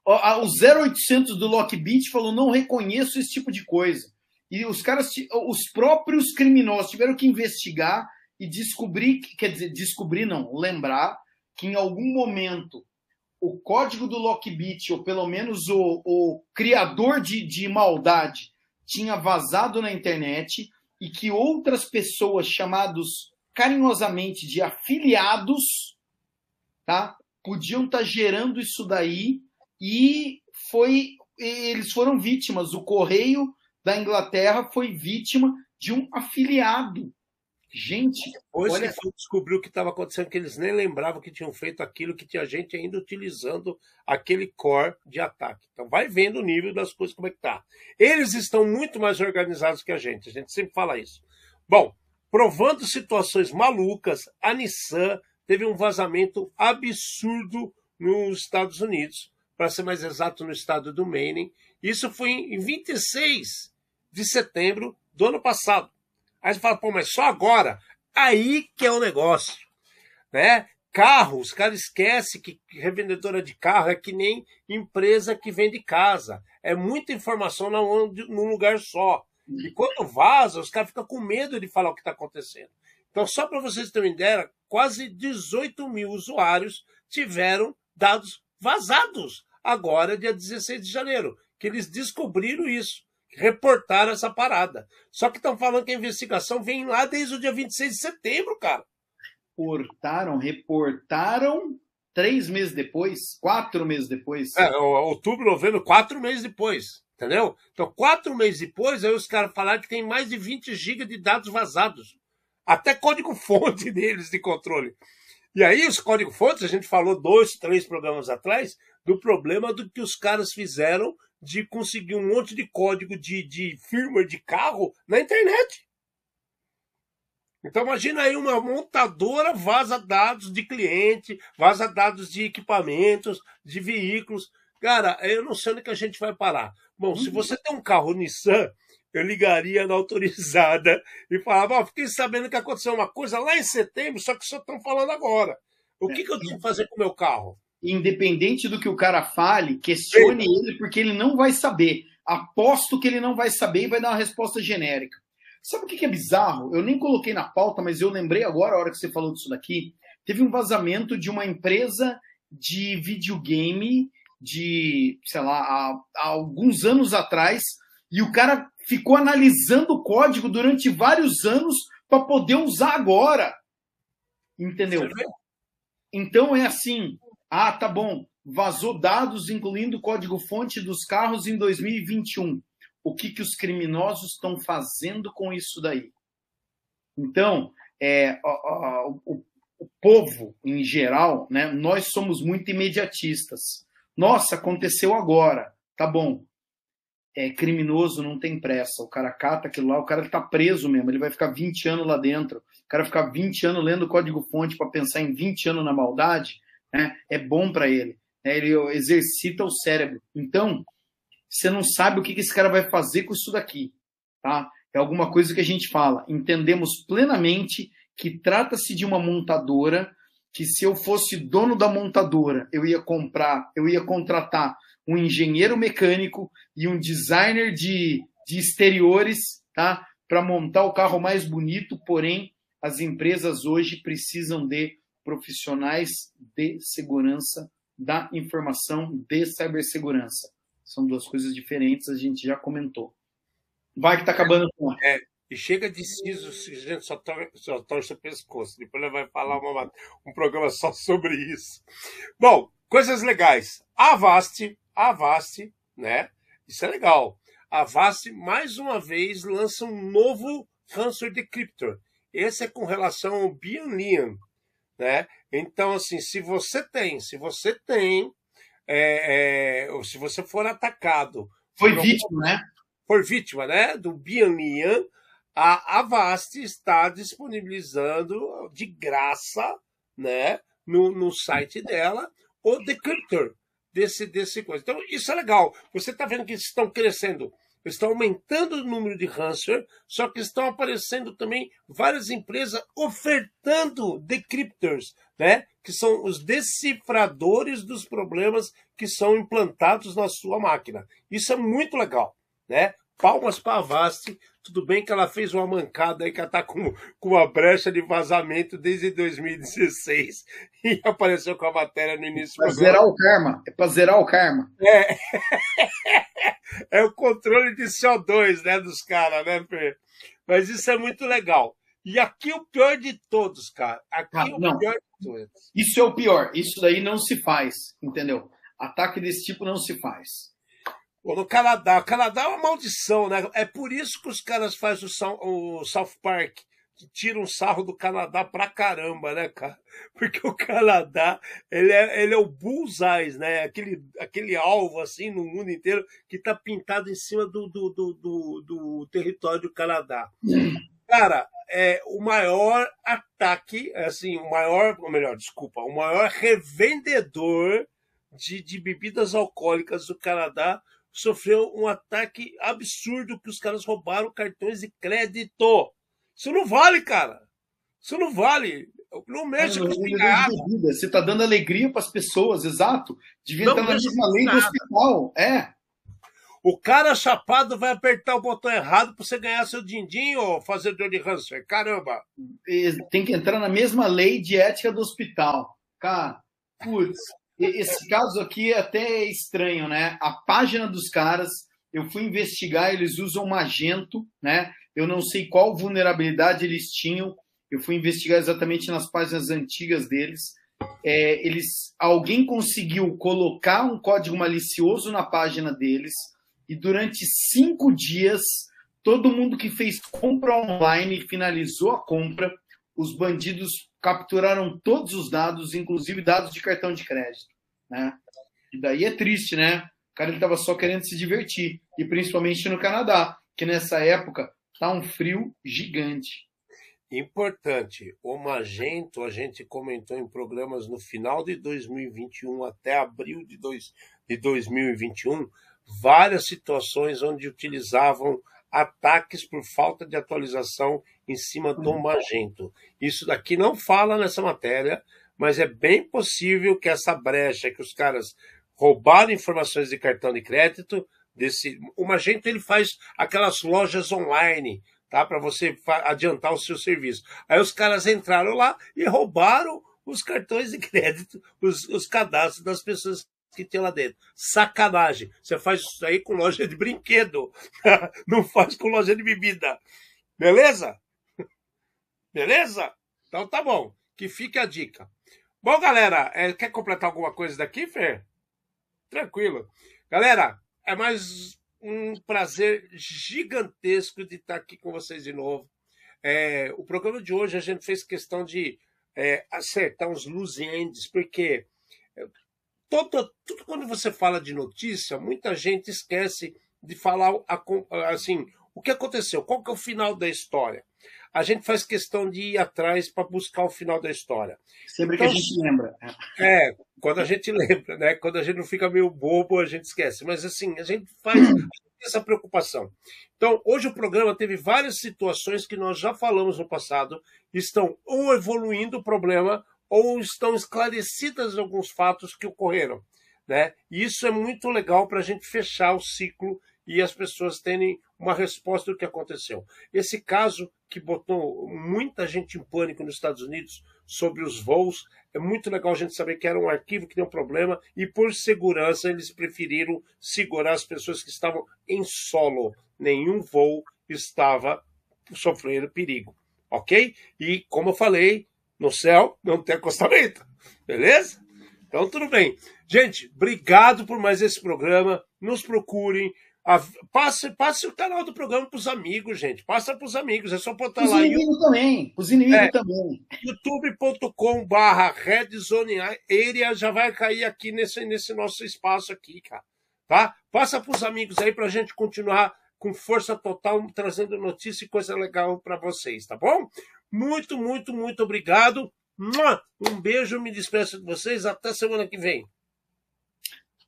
O 0800 do Lockbit falou: não reconheço esse tipo de coisa. E os caras, os próprios criminosos tiveram que investigar e descobrir, quer dizer, descobrir não, lembrar que em algum momento o código do Lockbit, ou pelo menos o, o criador de, de maldade, tinha vazado na internet e que outras pessoas chamados carinhosamente de afiliados, tá? Podiam estar tá gerando isso daí e foi eles foram vítimas. O correio da Inglaterra foi vítima de um afiliado. Gente, depois olha... que descobriu o que estava acontecendo, que eles nem lembravam que tinham feito aquilo, que tinha gente ainda utilizando aquele core de ataque. Então vai vendo o nível das coisas como é que tá. Eles estão muito mais organizados que a gente. A gente sempre fala isso. Bom, provando situações malucas, a Nissan teve um vazamento absurdo nos Estados Unidos, para ser mais exato, no estado do Maine. Isso foi em 26 de setembro do ano passado. Aí você fala, pô, mas só agora? Aí que é o negócio. Né? Carro, os caras esquecem que revendedora de carro é que nem empresa que vende casa. É muita informação num lugar só. E quando vaza, os caras ficam com medo de falar o que está acontecendo. Então, só para vocês terem ideia, quase 18 mil usuários tiveram dados vazados agora, dia 16 de janeiro, que eles descobriram isso, reportaram essa parada. Só que estão falando que a investigação vem lá desde o dia 26 de setembro, cara. Reportaram, reportaram três meses depois, quatro meses depois. É, outubro, novembro, quatro meses depois. Entendeu? Então, quatro meses depois, aí os caras falaram que tem mais de 20 GB de dados vazados. Até código-fonte deles de controle. E aí, os código-fontes, a gente falou dois, três programas atrás, do problema do que os caras fizeram de conseguir um monte de código de, de firmware de carro na internet. Então imagina aí uma montadora vaza dados de cliente, vaza dados de equipamentos, de veículos. Cara, eu não sei onde que a gente vai parar. Bom, se uhum. você tem um carro Nissan, eu ligaria na autorizada e falava: oh, fiquei sabendo que aconteceu uma coisa lá em setembro, só que só estão falando agora. O que, que eu tenho que fazer com o meu carro? Independente do que o cara fale, questione Sim. ele, porque ele não vai saber. Aposto que ele não vai saber e vai dar uma resposta genérica. Sabe o que é bizarro? Eu nem coloquei na pauta, mas eu lembrei agora, a hora que você falou disso daqui. Teve um vazamento de uma empresa de videogame de, sei lá, há, há alguns anos atrás, e o cara ficou analisando o código durante vários anos para poder usar agora. Entendeu? Então é assim: ah, tá bom, vazou dados incluindo o código-fonte dos carros em 2021. O que, que os criminosos estão fazendo com isso daí? Então, é, o, o, o povo em geral, né, nós somos muito imediatistas. Nossa, aconteceu agora. Tá bom. É criminoso, não tem pressa. O cara cata aquilo lá, o cara tá preso mesmo. Ele vai ficar 20 anos lá dentro. O cara ficar 20 anos lendo o código-fonte para pensar em 20 anos na maldade, né? É bom para ele. Né? Ele exercita o cérebro. Então, você não sabe o que esse cara vai fazer com isso daqui, tá? É alguma coisa que a gente fala. Entendemos plenamente que trata-se de uma montadora que se eu fosse dono da montadora, eu ia comprar, eu ia contratar um engenheiro mecânico e um designer de, de exteriores, tá? Para montar o carro mais bonito, porém, as empresas hoje precisam de profissionais de segurança da informação de cibersegurança. São duas coisas diferentes, a gente já comentou. Vai que tá acabando tempo. É, e chega de siso, gente só, tor só torce o pescoço. Depois ele vai falar uma, um programa só sobre isso. Bom, coisas legais. A Avast, a Avast, né? Isso é legal. A Avast, mais uma vez, lança um novo ransomware decryptor. Esse é com relação ao Bianlian, né? Então, assim, se você tem, se você tem, é, é, se você for atacado... Foi vítima, né? Por vítima, né? Do Bianlian, a Avast está disponibilizando de graça, né? No, no site dela, o decryptor desse, desse coisa. Então, isso é legal. Você está vendo que estão crescendo estão aumentando o número de ransomware, só que estão aparecendo também várias empresas ofertando decryptors, né? que são os decifradores dos problemas que são implantados na sua máquina. Isso é muito legal. Né? Palmas para a Avast. Tudo bem que ela fez uma mancada aí, que ela está com, com uma brecha de vazamento desde 2016 e apareceu com a matéria no início Para zerar o karma. É para zerar o karma. É. é o controle de CO2 né, dos caras, né, Fê? Mas isso é muito legal. E aqui o pior de todos, cara. Aqui ah, o não. pior de todos. Isso é o pior. Isso daí não se faz, entendeu? Ataque desse tipo não se faz. No Canadá. O Canadá é uma maldição, né? É por isso que os caras fazem o, South Park tira um sarro do Canadá pra caramba, né, cara? Porque o Canadá, ele é, ele é o bullseye, né? Aquele, aquele alvo, assim, no mundo inteiro, que tá pintado em cima do, do, do, do, do território do Canadá. Cara, é o maior ataque, assim, o maior, ou melhor, desculpa, o maior revendedor de, de bebidas alcoólicas do Canadá sofreu um ataque absurdo que os caras roubaram cartões de crédito. Isso não vale, cara. Isso não vale. Não mexe com isso. Você está dando alegria para as pessoas, exato. Devia não estar na mesma lei do hospital. É. O cara chapado vai apertar o botão errado para você ganhar seu din-din ou fazer dor de Hanser. Caramba! Tem que entrar na mesma lei de ética do hospital. Cara, putz, esse caso aqui é até estranho, né? A página dos caras, eu fui investigar, eles usam Magento, né? Eu não sei qual vulnerabilidade eles tinham. Eu fui investigar exatamente nas páginas antigas deles. É, eles, alguém conseguiu colocar um código malicioso na página deles e durante cinco dias todo mundo que fez compra online finalizou a compra. Os bandidos capturaram todos os dados, inclusive dados de cartão de crédito, né? E daí é triste, né? O cara estava só querendo se divertir e principalmente no Canadá, que nessa época Tá um frio gigante. Importante, o Magento a gente comentou em programas no final de 2021 até abril de, dois, de 2021, várias situações onde utilizavam ataques por falta de atualização em cima do uhum. Magento. Isso daqui não fala nessa matéria, mas é bem possível que essa brecha que os caras roubaram informações de cartão de crédito desse. O Magento ele faz aquelas lojas online, tá? Para você adiantar o seu serviço. Aí os caras entraram lá e roubaram os cartões de crédito, os, os cadastros das pessoas que tem lá dentro. Sacanagem. Você faz isso aí com loja de brinquedo. Não faz com loja de bebida. Beleza? Beleza? Então tá bom. Que fique a dica. Bom, galera, é, quer completar alguma coisa daqui, Fer? Tranquilo. Galera, é mais um prazer gigantesco de estar aqui com vocês de novo. É, o programa de hoje a gente fez questão de é, acertar uns loose ends, porque todo, tudo quando você fala de notícia, muita gente esquece de falar assim o que aconteceu, qual que é o final da história a gente faz questão de ir atrás para buscar o final da história. Sempre então, que a então, gente lembra. É, quando a gente lembra, né? Quando a gente não fica meio bobo, a gente esquece. Mas assim, a gente faz essa preocupação. Então, hoje o programa teve várias situações que nós já falamos no passado, estão ou evoluindo o problema ou estão esclarecidas alguns fatos que ocorreram. Né? E isso é muito legal para a gente fechar o ciclo e as pessoas terem uma resposta do que aconteceu. Esse caso que botou muita gente em pânico nos Estados Unidos sobre os voos, é muito legal a gente saber que era um arquivo que deu um problema e por segurança eles preferiram segurar as pessoas que estavam em solo. Nenhum voo estava sofrendo perigo, ok? E como eu falei, no céu não tem acostamento, beleza? Então tudo bem. Gente, obrigado por mais esse programa. Nos procurem. A, passe, passe o canal do programa para os amigos, gente. Passa para os amigos. É só botar os lá. Os inimigos também. Os inimigos é, também. youtube.com/barra Redzone já vai cair aqui nesse, nesse nosso espaço aqui, cara. Tá? Passa para os amigos aí para a gente continuar com força total trazendo notícia e coisa legal para vocês, tá bom? Muito, muito, muito obrigado. Um beijo, me despeço de vocês. Até semana que vem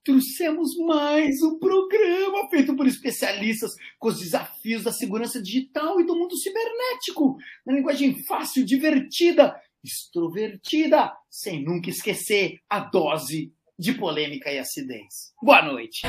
trouxemos mais um programa feito por especialistas com os desafios da segurança digital e do mundo cibernético, na linguagem fácil, divertida, extrovertida, sem nunca esquecer a dose de polêmica e acidez. Boa noite.